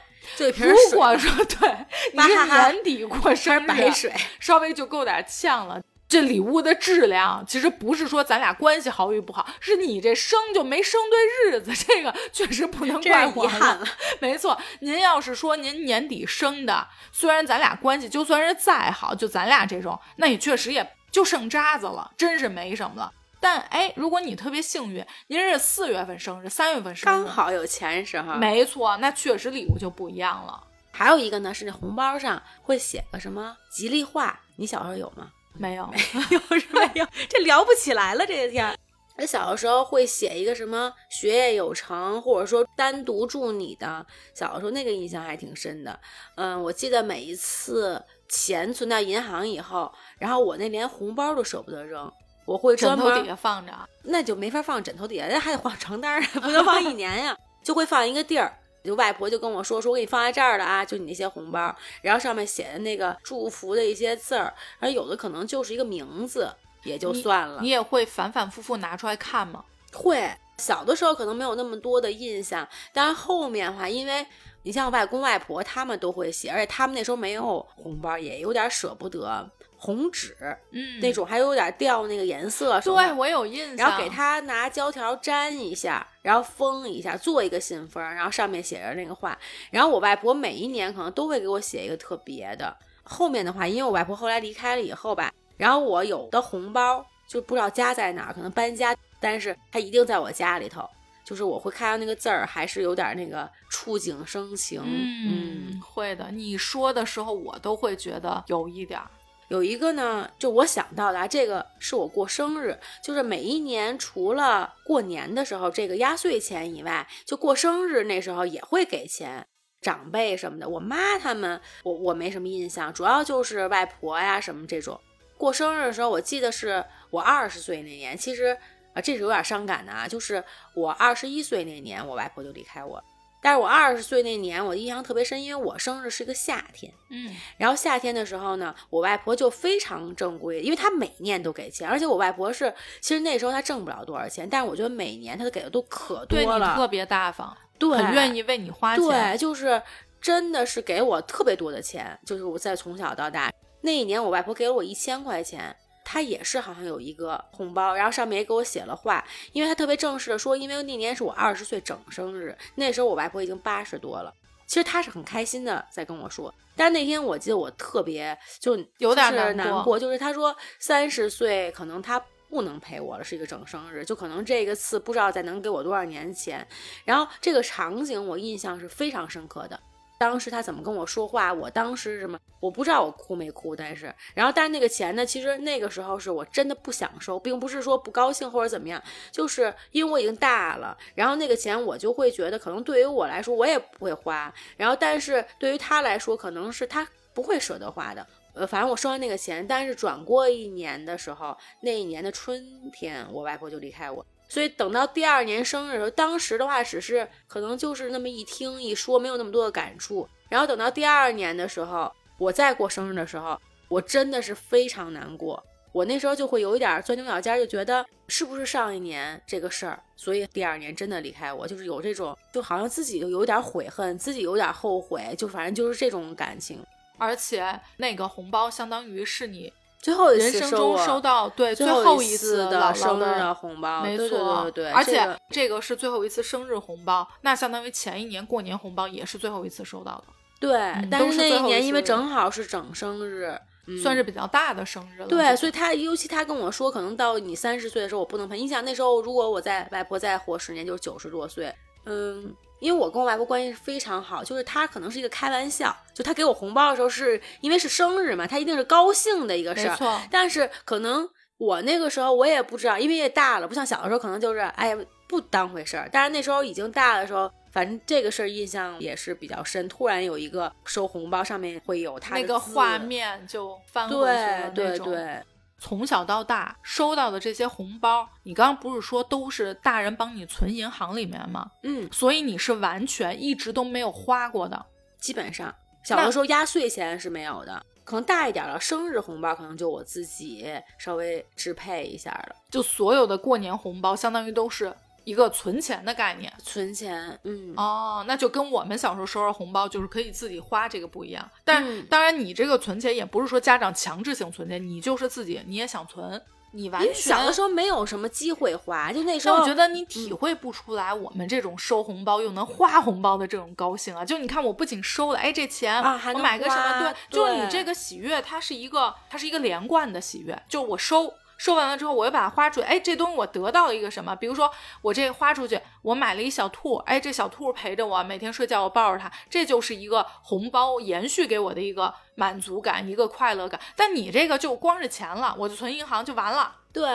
如果说 对你是哇哈哈年底过生日，白水，稍微就够点呛了。这礼物的质量其实不是说咱俩关系好与不好，是你这生就没生对日子，这个确实不能怪我是遗憾。了。没错，您要是说您年底生的，虽然咱俩关系就算是再好，就咱俩这种，那也确实也就剩渣子了，真是没什么了。但哎，如果你特别幸运，您是四月份生日、三月份生日，刚好有钱时候。没错，那确实礼物就不一样了。还有一个呢，是那红包上会写个什么吉利话，你小时候有吗？没有，有是没有？这聊不起来了，这些天。我小的时候会写一个什么学业有成，或者说单独祝你的。小的时候那个印象还挺深的。嗯，我记得每一次钱存到银行以后，然后我那连红包都舍不得扔，我会枕头底下放着，那就没法放枕头底下，那还得放床单儿，不能放一年呀，就会放一个地儿。就外婆就跟我说，说我给你放在这儿了啊，就你那些红包，然后上面写的那个祝福的一些字儿，而有的可能就是一个名字。也就算了，你也会反反复复拿出来看吗？会，小的时候可能没有那么多的印象，但是后面的话，因为你像外公外婆他们都会写，而且他们那时候没有红包，也有点舍不得红纸，嗯，那种还有点掉那个颜色。对，我有印象。然后给他拿胶条粘一下，然后封一下，做一个信封，然后上面写着那个话。然后我外婆每一年可能都会给我写一个特别的。后面的话，因为我外婆后来离开了以后吧。然后我有的红包就不知道家在哪儿，可能搬家，但是它一定在我家里头。就是我会看到那个字儿，还是有点那个触景生情。嗯，会的。你说的时候，我都会觉得有一点。有一个呢，就我想到的，这个是我过生日，就是每一年除了过年的时候这个压岁钱以外，就过生日那时候也会给钱，长辈什么的。我妈他们，我我没什么印象，主要就是外婆呀什么这种。过生日的时候，我记得是我二十岁那年，其实啊，这是有点伤感的啊。就是我二十一岁那年，我外婆就离开我。但是我二十岁那年，我印象特别深，因为我生日是个夏天，嗯，然后夏天的时候呢，我外婆就非常正规，因为她每年都给钱，而且我外婆是，其实那时候她挣不了多少钱，但是我觉得每年她都给的都可多了，特别大方，对，很愿意为你花钱，对，就是真的是给我特别多的钱，就是我在从小到大。那一年，我外婆给了我一千块钱，她也是好像有一个红包，然后上面也给我写了话，因为他特别正式的说，因为那年是我二十岁整生日，那时候我外婆已经八十多了，其实他是很开心的在跟我说，但是那天我记得我特别就有点难过，就是他说三十岁可能他不能陪我了，是一个整生日，就可能这个次不知道再能给我多少年钱，然后这个场景我印象是非常深刻的。当时他怎么跟我说话？我当时什么？我不知道我哭没哭，但是，然后，但是那个钱呢？其实那个时候是我真的不想收，并不是说不高兴或者怎么样，就是因为我已经大了，然后那个钱我就会觉得，可能对于我来说我也不会花，然后，但是对于他来说，可能是他不会舍得花的。呃，反正我收完那个钱，但是转过一年的时候，那一年的春天，我外婆就离开我。所以等到第二年生日的时候，当时的话只是可能就是那么一听一说，没有那么多的感触。然后等到第二年的时候，我再过生日的时候，我真的是非常难过。我那时候就会有一点钻牛角尖，就觉得是不是上一年这个事儿，所以第二年真的离开我，就是有这种，就好像自己就有点悔恨，自己有点后悔，就反正就是这种感情。而且那个红包相当于是你。最后一次人生中收到对最后一次的生日红包，没错，对，而且这个是最后一次生日红包，那相当于前一年过年红包也是最后一次收到的。对，但是那一年因为正好是整生日，算是比较大的生日了。对，所以他尤其他跟我说，可能到你三十岁的时候我不能陪。你想那时候如果我在外婆再活十年，就是九十多岁，嗯。因为我跟我外婆关系是非常好，就是她可能是一个开玩笑，就她给我红包的时候，是因为是生日嘛，她一定是高兴的一个事儿。没错。但是可能我那个时候我也不知道，因为也大了，不像小的时候可能就是哎呀不当回事儿。但是那时候已经大的时候，反正这个事儿印象也是比较深。突然有一个收红包，上面会有他那个画面就翻过去了对对对。从小到大收到的这些红包，你刚刚不是说都是大人帮你存银行里面吗？嗯，所以你是完全一直都没有花过的，基本上小的时候压岁钱是没有的，可能大一点了，生日红包可能就我自己稍微支配一下了，就所有的过年红包相当于都是。一个存钱的概念，存钱，嗯，哦，那就跟我们小时候收到红包就是可以自己花这个不一样。但当然，你这个存钱也不是说家长强制性存钱，你就是自己你也想存，你完全小的时候没有什么机会花，就那时候我觉得你体会不出来我们这种收红包又能花红包的这种高兴啊！就你看，我不仅收了，哎，这钱我买个什么，对，就是你这个喜悦，它是一个它是一个连贯的喜悦，就我收。收完了之后，我又把它花出去，哎，这东西我得到了一个什么？比如说我这花出去，我买了一小兔，哎，这小兔陪着我，每天睡觉我抱着它，这就是一个红包延续给我的一个满足感，一个快乐感。但你这个就光是钱了，我就存银行就完了。对，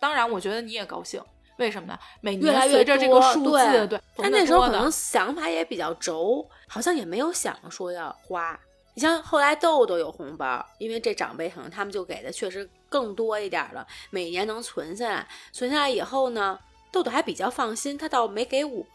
当然我觉得你也高兴，为什么呢？每年随着这个数字，对对，他那时候可能想法也比较轴，好像也没有想说要花。你像后来豆豆有红包，因为这长辈可能他们就给的确实更多一点儿了，每年能存下来。存下来以后呢，豆豆还比较放心，他倒没给我，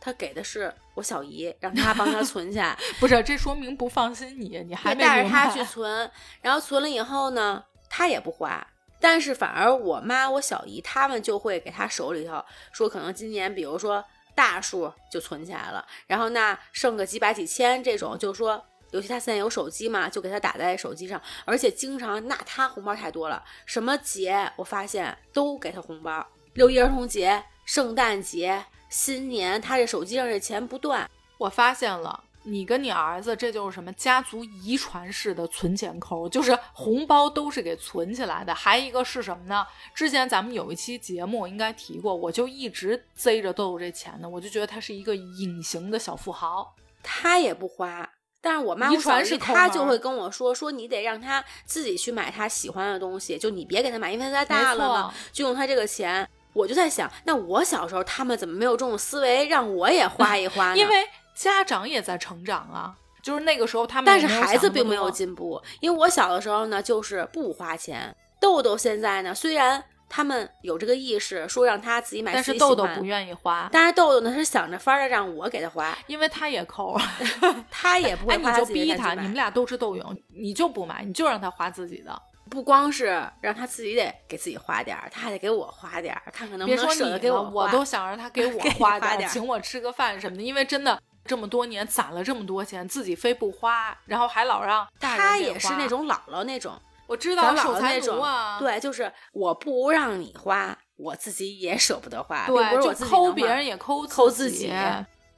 他给的是我小姨，让他帮他 存下，不是，这说明不放心你，你还没带着他去存。然后存了以后呢，他也不花。但是反而我妈、我小姨他们就会给他手里头说，可能今年比如说大数就存起来了，然后那剩个几百几千这种，就说尤其他现在有手机嘛，就给他打在手机上，而且经常那他红包太多了，什么节我发现都给他红包，六一儿童节、圣诞节、新年，他这手机上这钱不断。我发现了，你跟你儿子这就是什么家族遗传式的存钱抠，就是红包都是给存起来的。还一个是什么呢？之前咱们有一期节目应该提过，我就一直贼着豆豆这钱呢，我就觉得他是一个隐形的小富豪。他也不花。但是我妈遗我小姨传是她就会跟我说，说你得让她自己去买她喜欢的东西，就你别给她买，因为她大了嘛，就用她这个钱。我就在想，那我小时候他们怎么没有这种思维，让我也花一花呢？因为家长也在成长啊，就是那个时候他们但是孩子并没有进步，因为我小的时候呢，就是不花钱。豆豆现在呢，虽然他们有这个意识，说让他自己买但是豆豆不愿意花，但是豆豆呢是想着法儿的让我给他花，因为他也抠。他也不会哎，花你就逼他，你们俩斗智斗勇，你就不买，你就让他花自己的。不光是让他自己得给自己花点儿，他还得给我花点儿，看看能不能舍得给我花。我都想让他给 我花花点儿，点请我吃个饭什么的，因为真的这么多年攒了这么多钱，自己非不花，然后还老让他也是那，种姥姥那种，我知道守财姥那种奴啊，对，就是我不让你花，我自己也舍不得花，对，就抠别人也抠抠自自己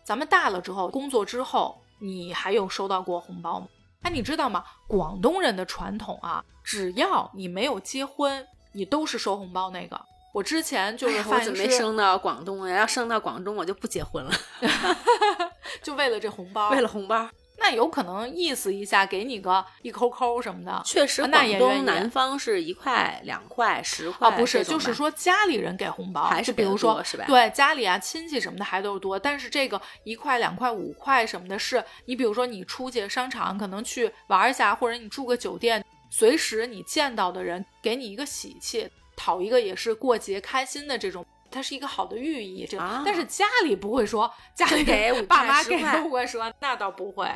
咱们大了之后，工作之后，你还有收到过红包吗？哎，你知道吗？广东人的传统啊，只要你没有结婚，你都是收红包那个。我之前就哎是呀我怎么没发型师，升到广东呀？要升到广东，我就不结婚了 就为了这红包，为了红包。那有可能意思一下，给你个一抠抠什么的。确实，啊那也愿意广东南方是一块、两块、十块啊，不是，就是说家里人给红包，还是比如说是吧对家里啊亲戚什么的还都是多，但是这个一块、两块、五块什么的是，你比如说你出去商场可能去玩一下，或者你住个酒店，随时你见到的人给你一个喜气，讨一个也是过节开心的这种。它是一个好的寓意，这个、啊但是家里不会说 家里给五爸妈给块十块五块十块，那倒不会。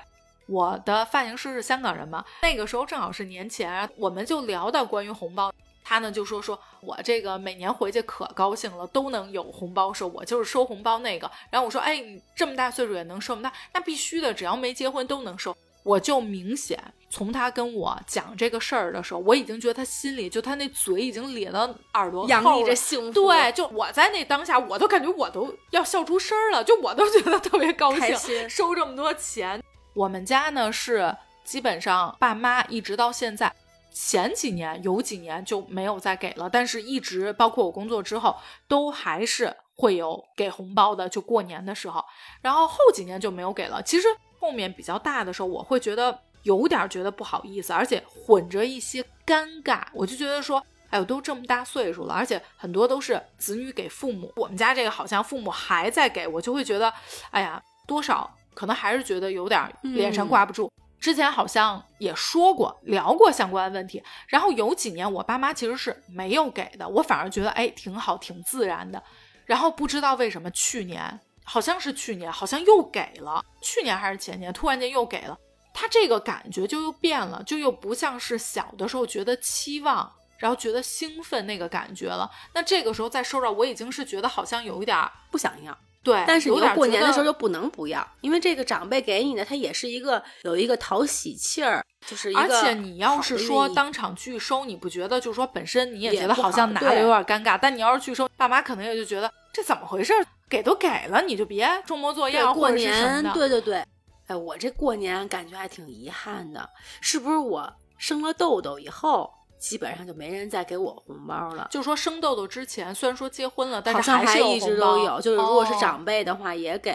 我的发型师是香港人嘛，那个时候正好是年前，我们就聊到关于红包，他呢就说说我这个每年回去可高兴了，都能有红包收，我就是收红包那个。然后我说，哎，你这么大岁数也能收，那那必须的，只要没结婚都能收。我就明显从他跟我讲这个事儿的时候，我已经觉得他心里就他那嘴已经咧到耳朵洋溢着幸福，对，就我在那当下，我都感觉我都要笑出声儿了，就我都觉得特别高兴，收这么多钱。我们家呢是基本上爸妈一直到现在，前几年有几年就没有再给了，但是一直包括我工作之后，都还是会有给红包的，就过年的时候。然后后几年就没有给了。其实后面比较大的时候，我会觉得有点觉得不好意思，而且混着一些尴尬。我就觉得说，哎呦，都这么大岁数了，而且很多都是子女给父母，我们家这个好像父母还在给，我就会觉得，哎呀，多少可能还是觉得有点脸上挂不住。之前好像也说过聊过相关问题，然后有几年我爸妈其实是没有给的，我反而觉得哎挺好，挺自然的。然后不知道为什么去年好像是去年，好像又给了，去年还是前年，突然间又给了，他这个感觉就又变了，就又不像是小的时候觉得期望，然后觉得兴奋那个感觉了。那这个时候再收着，我已经是觉得好像有一点儿不想要。对，但是你过年的时候得就不能不要，因为这个长辈给你的，他也是一个有一个讨喜气儿，就是一个而且你要是说当场拒收，你不觉得就是说本身你也觉得好像拿的有点尴尬，但你要是拒收，爸妈可能也就觉得这怎么回事？给都给了，你就别装模作样，过年，的。对对对，哎，我这过年感觉还挺遗憾的，是不是我生了痘痘以后，基本上就没人再给我红包了。就说生痘痘之前，虽然说结婚了，但是还是有一直都有，就是如果是哦长辈的话也给，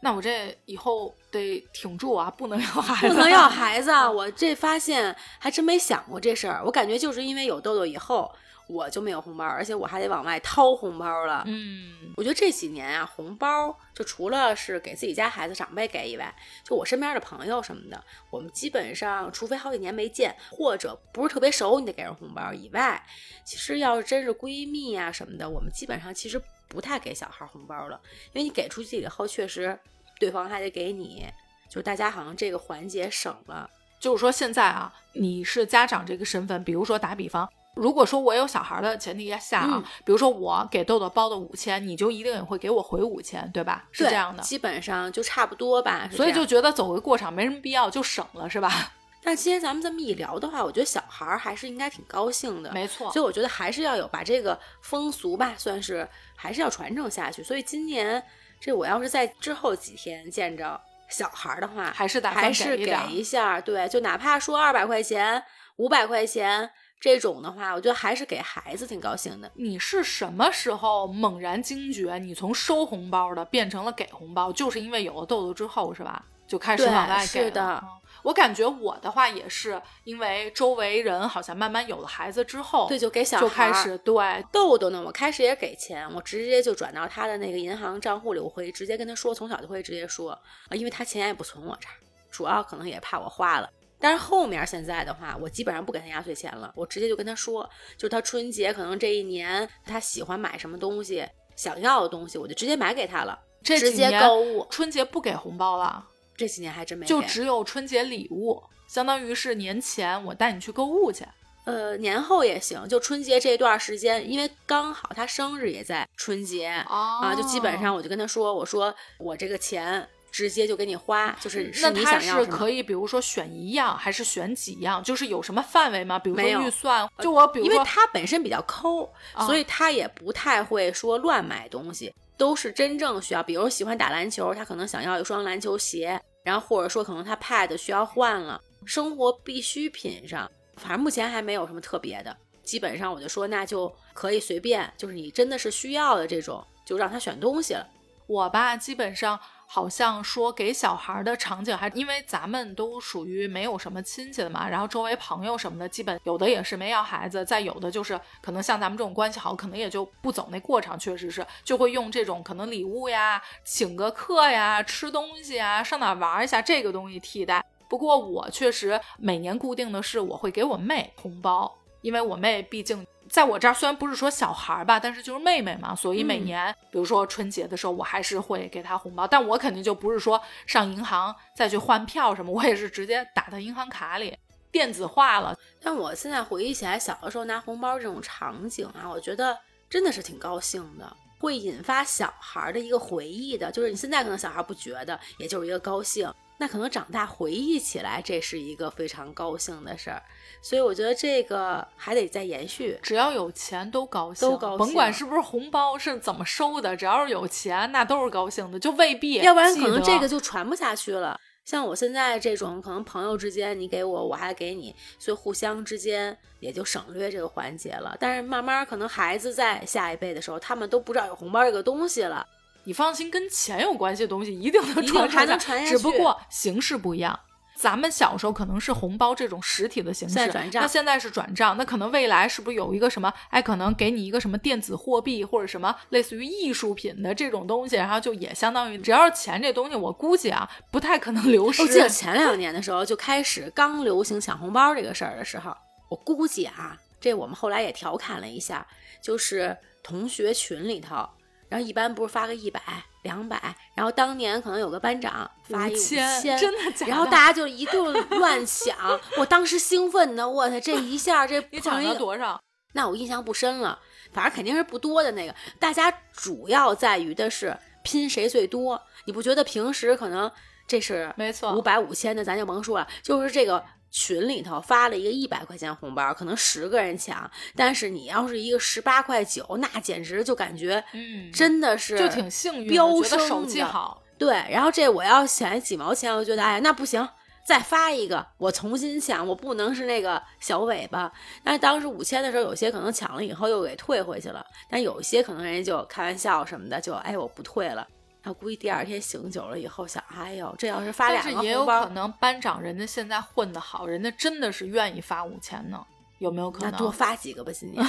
那我这以后得挺住啊，不能要孩子，不能要 孩子啊。我这发现还真没想过这事儿，我感觉就是因为有痘痘以后，我就没有红包，而且我还得往外掏红包了。嗯，我觉得这几年啊，红包就除了是给自己家孩子长辈给以外，就我身边的朋友什么的，我们基本上除非好几年没见，或者不是特别熟，你得给人红包以外，其实要是真是闺蜜啊什么的，我们基本上其实不太给小孩红包了，因为你给出去以后，确实对方还得给你，就大家好像这个环节省了。就是说现在啊，你是家长这个身份，比如说打比方。如果说我有小孩的前提下啊，嗯比如说我给豆豆包的五千，你就一定也会给我回五千，对吧？是这样的，基本上就差不多吧。所以就觉得走个过场没什么必要，就省了，是吧？但今天咱们这么一聊的话，我觉得小孩儿还是应该挺高兴的。没错所以我觉得还是要有把这个风俗吧，算是还是要传承下去。所以今年这我要是在之后几天见着小孩儿的话，还是打算还是给一下，对，就哪怕说二百块钱、五百块钱这种的话，我觉得还是给孩子挺高兴的。你是什么时候猛然惊觉，你从收红包的变成了给红包，就是因为有了豆豆之后，是吧？就开始往外给。是的嗯我感觉我的话也是因为周围人好像慢慢有了孩子之后，对，就给小孩儿开始对豆豆呢，我开始也给钱，我直接就转到他的那个银行账户里，我会直接跟他说，从小就会直接说啊，因为他钱也不存我这儿，主要可能也怕我花了。但是后面现在的话，我基本上不给他压岁钱了，我直接就跟他说，就是他春节可能这一年他喜欢买什么东西，想要的东西，我就直接买给他了，直接这几年购物。春节不给红包了，这几年还真没给就只有春节礼物，相当于是年前我带你去购物去。呃年后也行，就春节这段时间，因为刚好他生日也在春节，哦啊，就基本上我就跟他说，我说我这个钱直接就给你花，就是是你那他是可以，比如说选一样，还是选几样？就是有什么范围吗？比如说预算，就我比如说，因为他本身比较抠，啊所以他也不太会说乱买东西，都是真正需要。比如喜欢打篮球，他可能想要一双篮球鞋，然后或者说可能他 pad 需要换了，生活必需品上，反正目前还没有什么特别的。基本上我就说那就可以随便，就是你真的是需要的这种，就让他选东西了。我吧，基本上好像说给小孩的场景还，因为咱们都属于没有什么亲戚的嘛，然后周围朋友什么的，基本有的也是没要孩子，再有的就是可能像咱们这种关系好，可能也就不走那过场，确实是就会用这种可能礼物呀、请个客呀、吃东西呀、上哪玩一下这个东西替代。不过我确实每年固定的是我会给我妹红包，因为我妹毕竟在我这儿虽然不是说小孩儿吧，但是就是妹妹嘛，所以每嗯年、比如说春节的时候，我还是会给她红包，但我肯定就不是说上银行再去换票什么，我也是直接打到银行卡里，电子化了。但我现在回忆起来小的时候拿红包这种场景啊，我觉得真的是挺高兴的，会引发小孩的一个回忆的。就是你现在可能小孩不觉得，也就是一个高兴，那可能长大回忆起来，这是一个非常高兴的事儿。所以我觉得这个还得再延续。只要有钱都高兴，都高兴甭管是不是红包是怎么收的，只要是有钱，那都是高兴的，就未必。要不然可能这个就传不下去了。像我现在这种，可能朋友之间你给我，我还给你，所以互相之间也就省略这个环节了。但是慢慢可能孩子在下一辈的时候，他们都不知道有红包这个东西了。你放心，跟钱有关系的东西一定能传下传下只不过形式不一样。咱们小时候可能是红包这种实体的形式，那现在是转账，那可能未来是不是有一个什么？哎，可能给你一个什么电子货币或者什么类似于艺术品的这种东西，然后就也相当于只要是钱这东西，我估计啊不太可能流失。我记得前两年的时候就开始刚流行抢红包这个事儿的时候，我估计啊，这我们后来也调侃了一下，就是同学群里头，然后一般不是发个一百、两百，然后当年可能有个班长发一五千，千，真的假的？然后大家就一顿乱想，我当时兴奋的，我操，这一下这你抢碰一个了多少？那我印象不深了，反正肯定是不多的那个。大家主要在于的是拼谁最多，你不觉得平时可能这是没错五百五千的咱就甭说了，就是这个群里头发了一个一百块钱红包，可能十个人抢，但是你要是一个十八块九，那简直就感觉嗯，真的是就挺幸运的，飙升的气好。对。然后这我要选几毛钱，我就觉得哎那不行。再发一个，我重新抢，我不能是那个小尾巴。但是当时五千的时候，有些可能抢了以后又给退回去了，但有些可能人家就开玩笑什么的，就哎我不退了。他估计第二天醒酒了以后想，哎呦，这要是发两个但是也有可能班长人家现在混得好，人家真的是愿意发五千呢，有没有可能？那多发几个吧，今年。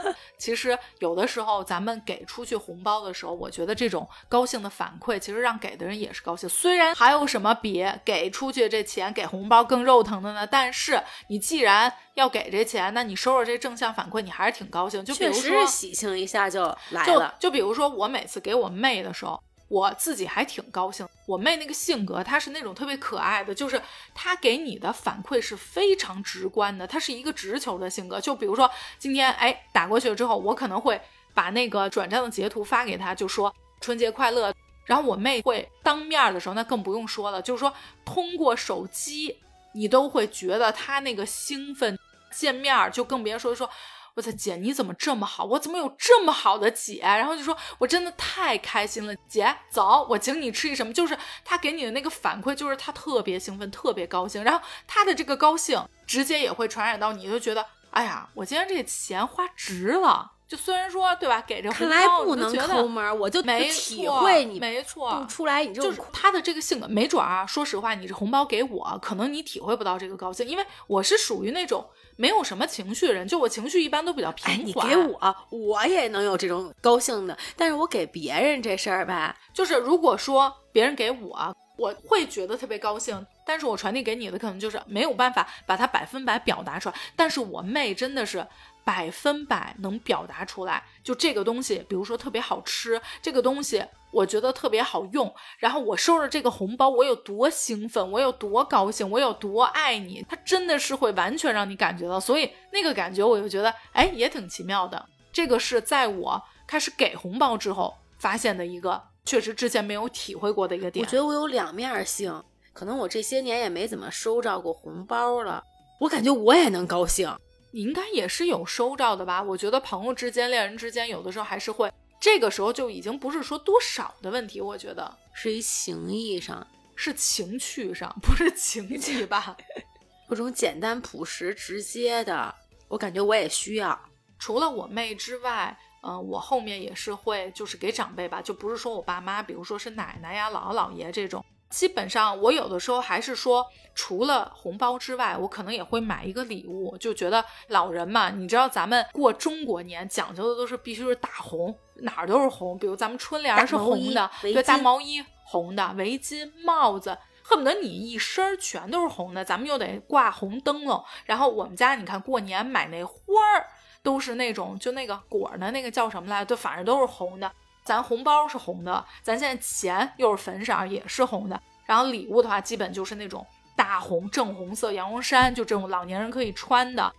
其实有的时候咱们给出去红包的时候，我觉得这种高兴的反馈，其实让给的人也是高兴。虽然还有什么比给出去这钱给红包更肉疼的呢？但是你既然要给这钱，那你收着这正向反馈，你还是挺高兴。就比如确实说，喜庆一下就来就了。就比如说我每次给我妹的时候。我自己还挺高兴，我妹那个性格，她是那种特别可爱的，就是她给你的反馈是非常直观的，她是一个直球的性格。就比如说今天，哎，打过去了之后，我可能会把那个转账的截图发给她，就说春节快乐。然后我妹会当面的时候，那更不用说了，就是说通过手机，你都会觉得她那个兴奋，见面就更别说说。我操，姐你怎么这么好？我怎么有这么好的姐？然后就说我真的太开心了，姐走，我请你吃一什么？就是他给你的那个反馈，就是他特别兴奋，特别高兴。然后他的这个高兴，直接也会传染到你，就觉得哎呀，我今天这钱花值了。就虽然说对吧，给这看来不能抠门，我就没体会你没错，不出来你就是他的这个性格，没准啊，说实话，你这红包给我，可能你体会不到这个高兴，因为我是属于那种。没有什么情绪的人，就我情绪一般都比较平缓。你给我，我也能有这种高兴的，但是我给别人这事儿吧，就是如果说别人给我，我会觉得特别高兴，但是我传递给你的可能就是没有办法把它百分百表达出来。但是我妹真的是。百分百能表达出来，就这个东西，比如说特别好吃，这个东西我觉得特别好用，然后我收着这个红包，我有多兴奋，我有多高兴，我有多爱你，它真的是会完全让你感觉到，所以那个感觉我就觉得，哎，也挺奇妙的。这个是在我开始给红包之后发现的一个，确实之前没有体会过的一个点。我觉得我有两面性，可能我这些年也没怎么收着过红包了，我感觉我也能高兴。你应该也是有收着的吧？我觉得朋友之间、恋人之间，有的时候还是会，这个时候就已经不是说多少的问题，我觉得是一情义上，是情趣上，不是情趣吧？各种简单、朴实、直接的，我感觉我也需要。除了我妹之外，嗯，我后面也是会，就是给长辈吧，就不是说我爸妈，比如说是奶奶呀、姥姥姥爷这种。基本上，我有的时候还是说，除了红包之外，我可能也会买一个礼物，就觉得老人嘛，你知道咱们过中国年讲究的都是必须是大红，哪儿都是红，比如咱们春联是红的，对，大毛衣红的，围巾、帽子，恨不得你一身全都是红的，咱们又得挂红灯笼。然后我们家你看过年买那花儿都是那种就那个果的那个叫什么来着？就反正都是红的。咱红包是红的，咱现在钱又是粉色，也是红的。然后礼物的话，基本就是那种大红正红色羊绒衫，就这种老年人可以穿的。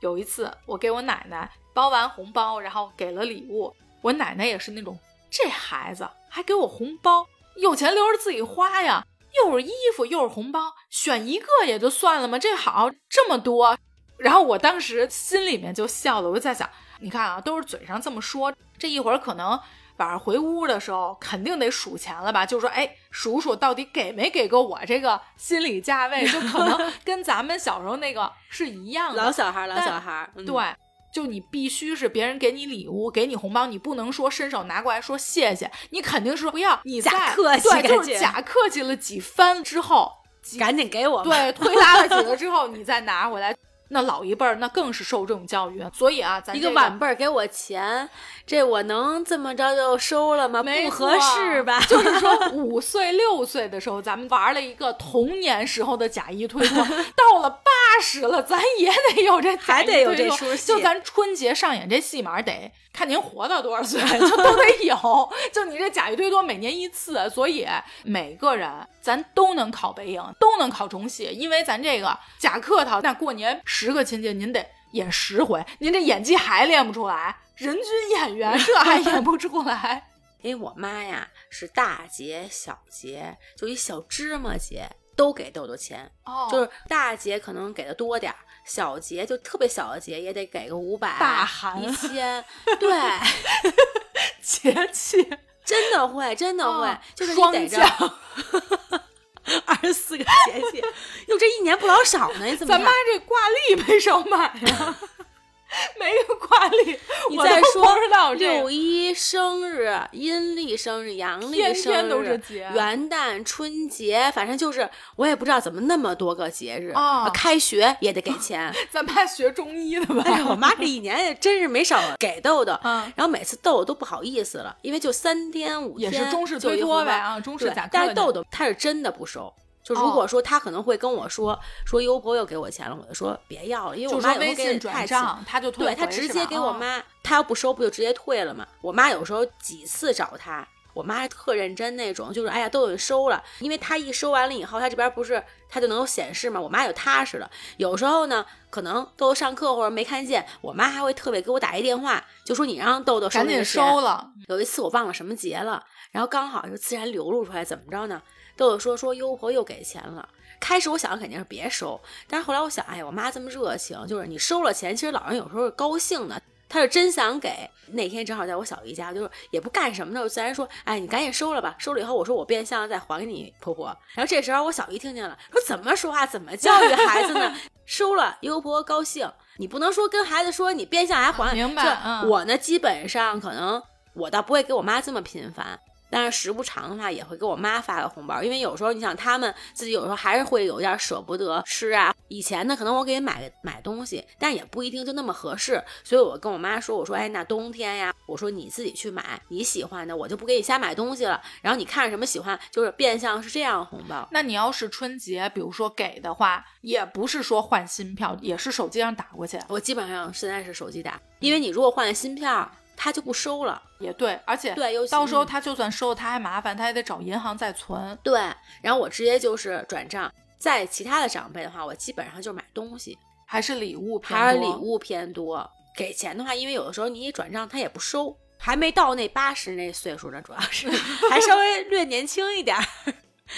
有一次我给我奶奶包完红包，然后给了礼物，我奶奶也是那种，这孩子还给我红包，有钱留着自己花呀，又是衣服又是红包，选一个也就算了嘛，这好这么多。然后我当时心里面就笑了，我就在想，你看啊，都是嘴上这么说，这一会儿可能。晚上回屋的时候，肯定得数钱了吧？就说，哎，数数到底给没给够我这个心理价位，就可能 跟咱们小时候那个是一样的。老小孩，老小孩，对，就你必须是别人给你礼物，给你红包，你不能说伸手拿过来说谢谢，你肯定是不要，你假客气，对，就是假客气了几番之后，赶紧给我，对，推拉了几个之后，你再拿回来。那老一辈儿那更是受这种教育，所以啊，咱一个晚辈儿给我钱，这我能这么着就收了吗？不合适吧？就是说五岁六岁的时候，咱们玩了一个童年时候的假一推脱，到了八十了，咱也得有这还得有这出戏。就咱春节上演这戏码，得看您活到多少岁，就都得有。就你这假一推多，每年一次，所以每个人咱都能考北影，都能考中戏，因为咱这个假客套，那过年。十个亲戚，您得演十回，您这演技还练不出来？人均演员这还演不出来？因为我妈呀，是大节小节，就一小芝麻节都给豆豆钱，哦，就是大节可能给的多点儿，小节就特别小的节也得给个五百、大寒一 千，对，节气真的会，真的会，就是你得着。二二十四个节气，哟，这一年不老少呢。你 怎么？咱妈这挂历没少买呀。没有挂历，你再说六六一生日、阴历生日、阳历生日，天天都是节。元旦、春节，反正就是我也不知道怎么那么多个节日啊。开学也得给钱，咱妈学中医的吧？哎呀，我妈这一年也真是没少给豆豆。嗯，然后每次豆豆都不好意思了，因为就三天五天，也是中式推脱呗啊，中式假。但是豆豆他是真的不收。就如果说他可能会跟我说说优婆又给我钱了，我就说别要了，因为我妈有时候给转账，他就退，对他直接给我妈，他要不收不就直接退了吗？我妈有时候几次找他，我妈特认真那种，就是哎呀都给收了，因为他一收完了以后，他这边不是他就能有显示吗？我妈就踏实了。有时候呢，可能豆豆上课或者没看见，我妈还会特别给我打一电话，就说你让豆豆赶紧收了。有一次我忘了什么节了，然后刚好就自然流露出来，怎么着呢？豆豆说说优婆又给钱了。开始我想肯定是别收，但是后来我想，哎，我妈这么热情，就是你收了钱，其实老人有时候是高兴的，他是真想给。那天正好在我小姨家，就是也不干什么呢，我自然说，哎，你赶紧收了吧。收了以后，我说我变相再还给你婆婆。然后这时候我小姨听见了，说怎么说话，怎么教育孩子呢？收了，优婆婆高兴，你不能说跟孩子说你变相还还。明白。我呢，基本上可能我倒不会给我妈这么频繁。但是时不常的话，也会给我妈发个红包，因为有时候你想他们自己有时候还是会有点舍不得吃啊。以前呢，可能我给买买东西，但也不一定就那么合适，所以我跟我妈说，我说，哎，那冬天呀，我说你自己去买你喜欢的，我就不给你瞎买东西了。然后你看什么喜欢，就是变相是这样红包。那你要是春节，比如说给的话，也不是说换新票，也是手机上打过去。我基本上现在是手机打，因为你如果换了新票。他就不收了，也对，而且对，到时候他就算收，他还麻烦，他还得找银行再存。对，然后我直接就是转账。在其他的长辈的话，我基本上就是买东西，还是礼物偏还是礼物偏多。给钱的话，因为有的时候你一转账他也不收，还没到那八十那岁数呢，主要是还稍微 略年轻一点，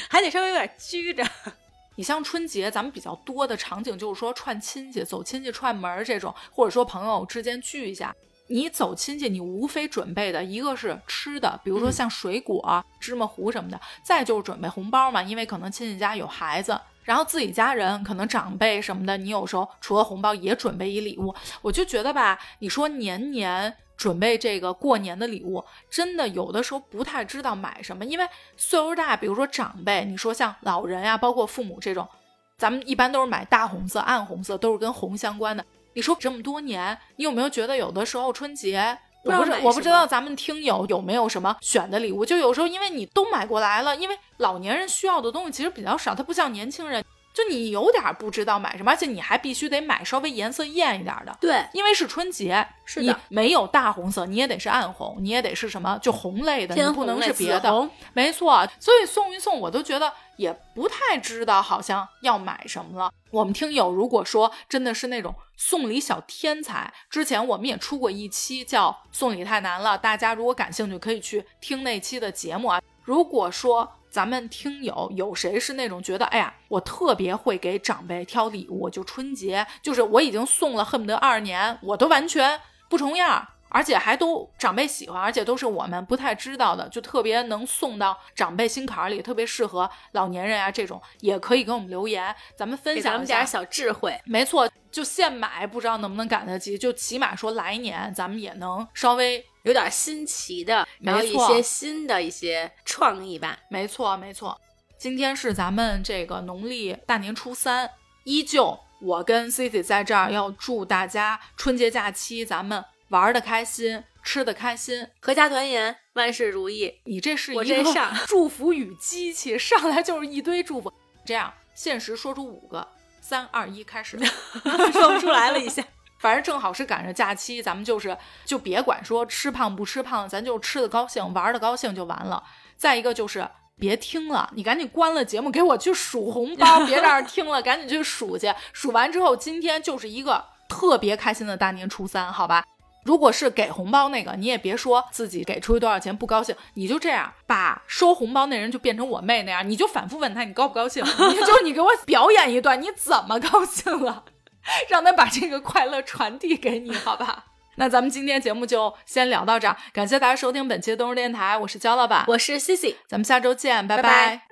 还得稍微有点拘着。你像春节，咱们比较多的场景就是说串亲戚、走亲戚串门这种，或者说朋友之间聚一下。你走亲戚，你无非准备的一个是吃的，比如说像水果、芝麻糊什么的；再就是准备红包嘛，因为可能亲戚家有孩子，然后自己家人可能长辈什么的，你有时候除了红包也准备一礼物。我就觉得吧，你说年年准备这个过年的礼物，真的有的时候不太知道买什么，因为岁数大，比如说长辈，你说像老人呀，包括父母这种，咱们一般都是买大红色、暗红色，都是跟红相关的。你说这么多年，你有没有觉得有的时候春节，我不是我不知道咱们听友有没有什么选的礼物？就有时候因为你都买过来了，因为老年人需要的东西其实比较少，他不像年轻人。就你有点不知道买什么，而且你还必须得买稍微颜色艳一点的。对，因为是春节，是你没有大红色，你也得是暗红，你也得是什么就红类的，你不能是别的。没错，所以送一送，我都觉得也不太知道好像要买什么了。我们听友如果说真的是那种送礼小天才，之前我们也出过一期叫送礼太难了，大家如果感兴趣可以去听那期的节目啊。如果说。咱们听友有谁是那种觉得，哎呀，我特别会给长辈挑礼物，就春节，就是我已经送了恨不得二年，我都完全不重样，而且还都长辈喜欢，而且都是我们不太知道的，就特别能送到长辈心坎里，特别适合老年人啊，这种也可以给我们留言，咱们分享咱们点小智慧。没错，就现买，不知道能不能赶得及，就起码说来年咱们也能稍微。有点新奇的，然后一些新的一些创意吧。没错，没错。今天是咱们这个农历大年初三，依旧我跟 Cici 在这儿要祝大家春节假期咱们玩的开心，吃的开心，阖家团圆，万事如意。你这是一个祝福语机器，上来就是一堆祝福。这样，限时说出五个，三二一，开始。说不出来了一下。反正正好是赶上假期，咱们就是就别管说吃胖不吃胖，咱就吃的高兴，玩的高兴就完了。再一个就是别听了，你赶紧关了节目，给我去数红包，别在这听了，赶紧去数去。数完之后，今天就是一个特别开心的大年初三，好吧？如果是给红包那个，你也别说自己给出去多少钱不高兴，你就这样把收红包那人就变成我妹那样，你就反复问他你高不高兴，你就你给我表演一段你怎么高兴了。让他把这个快乐传递给你，好吧？那咱们今天节目就先聊到这儿，感谢大家收听本期的东日电台，我是焦老板，我是 Cici，咱们下周见，拜拜。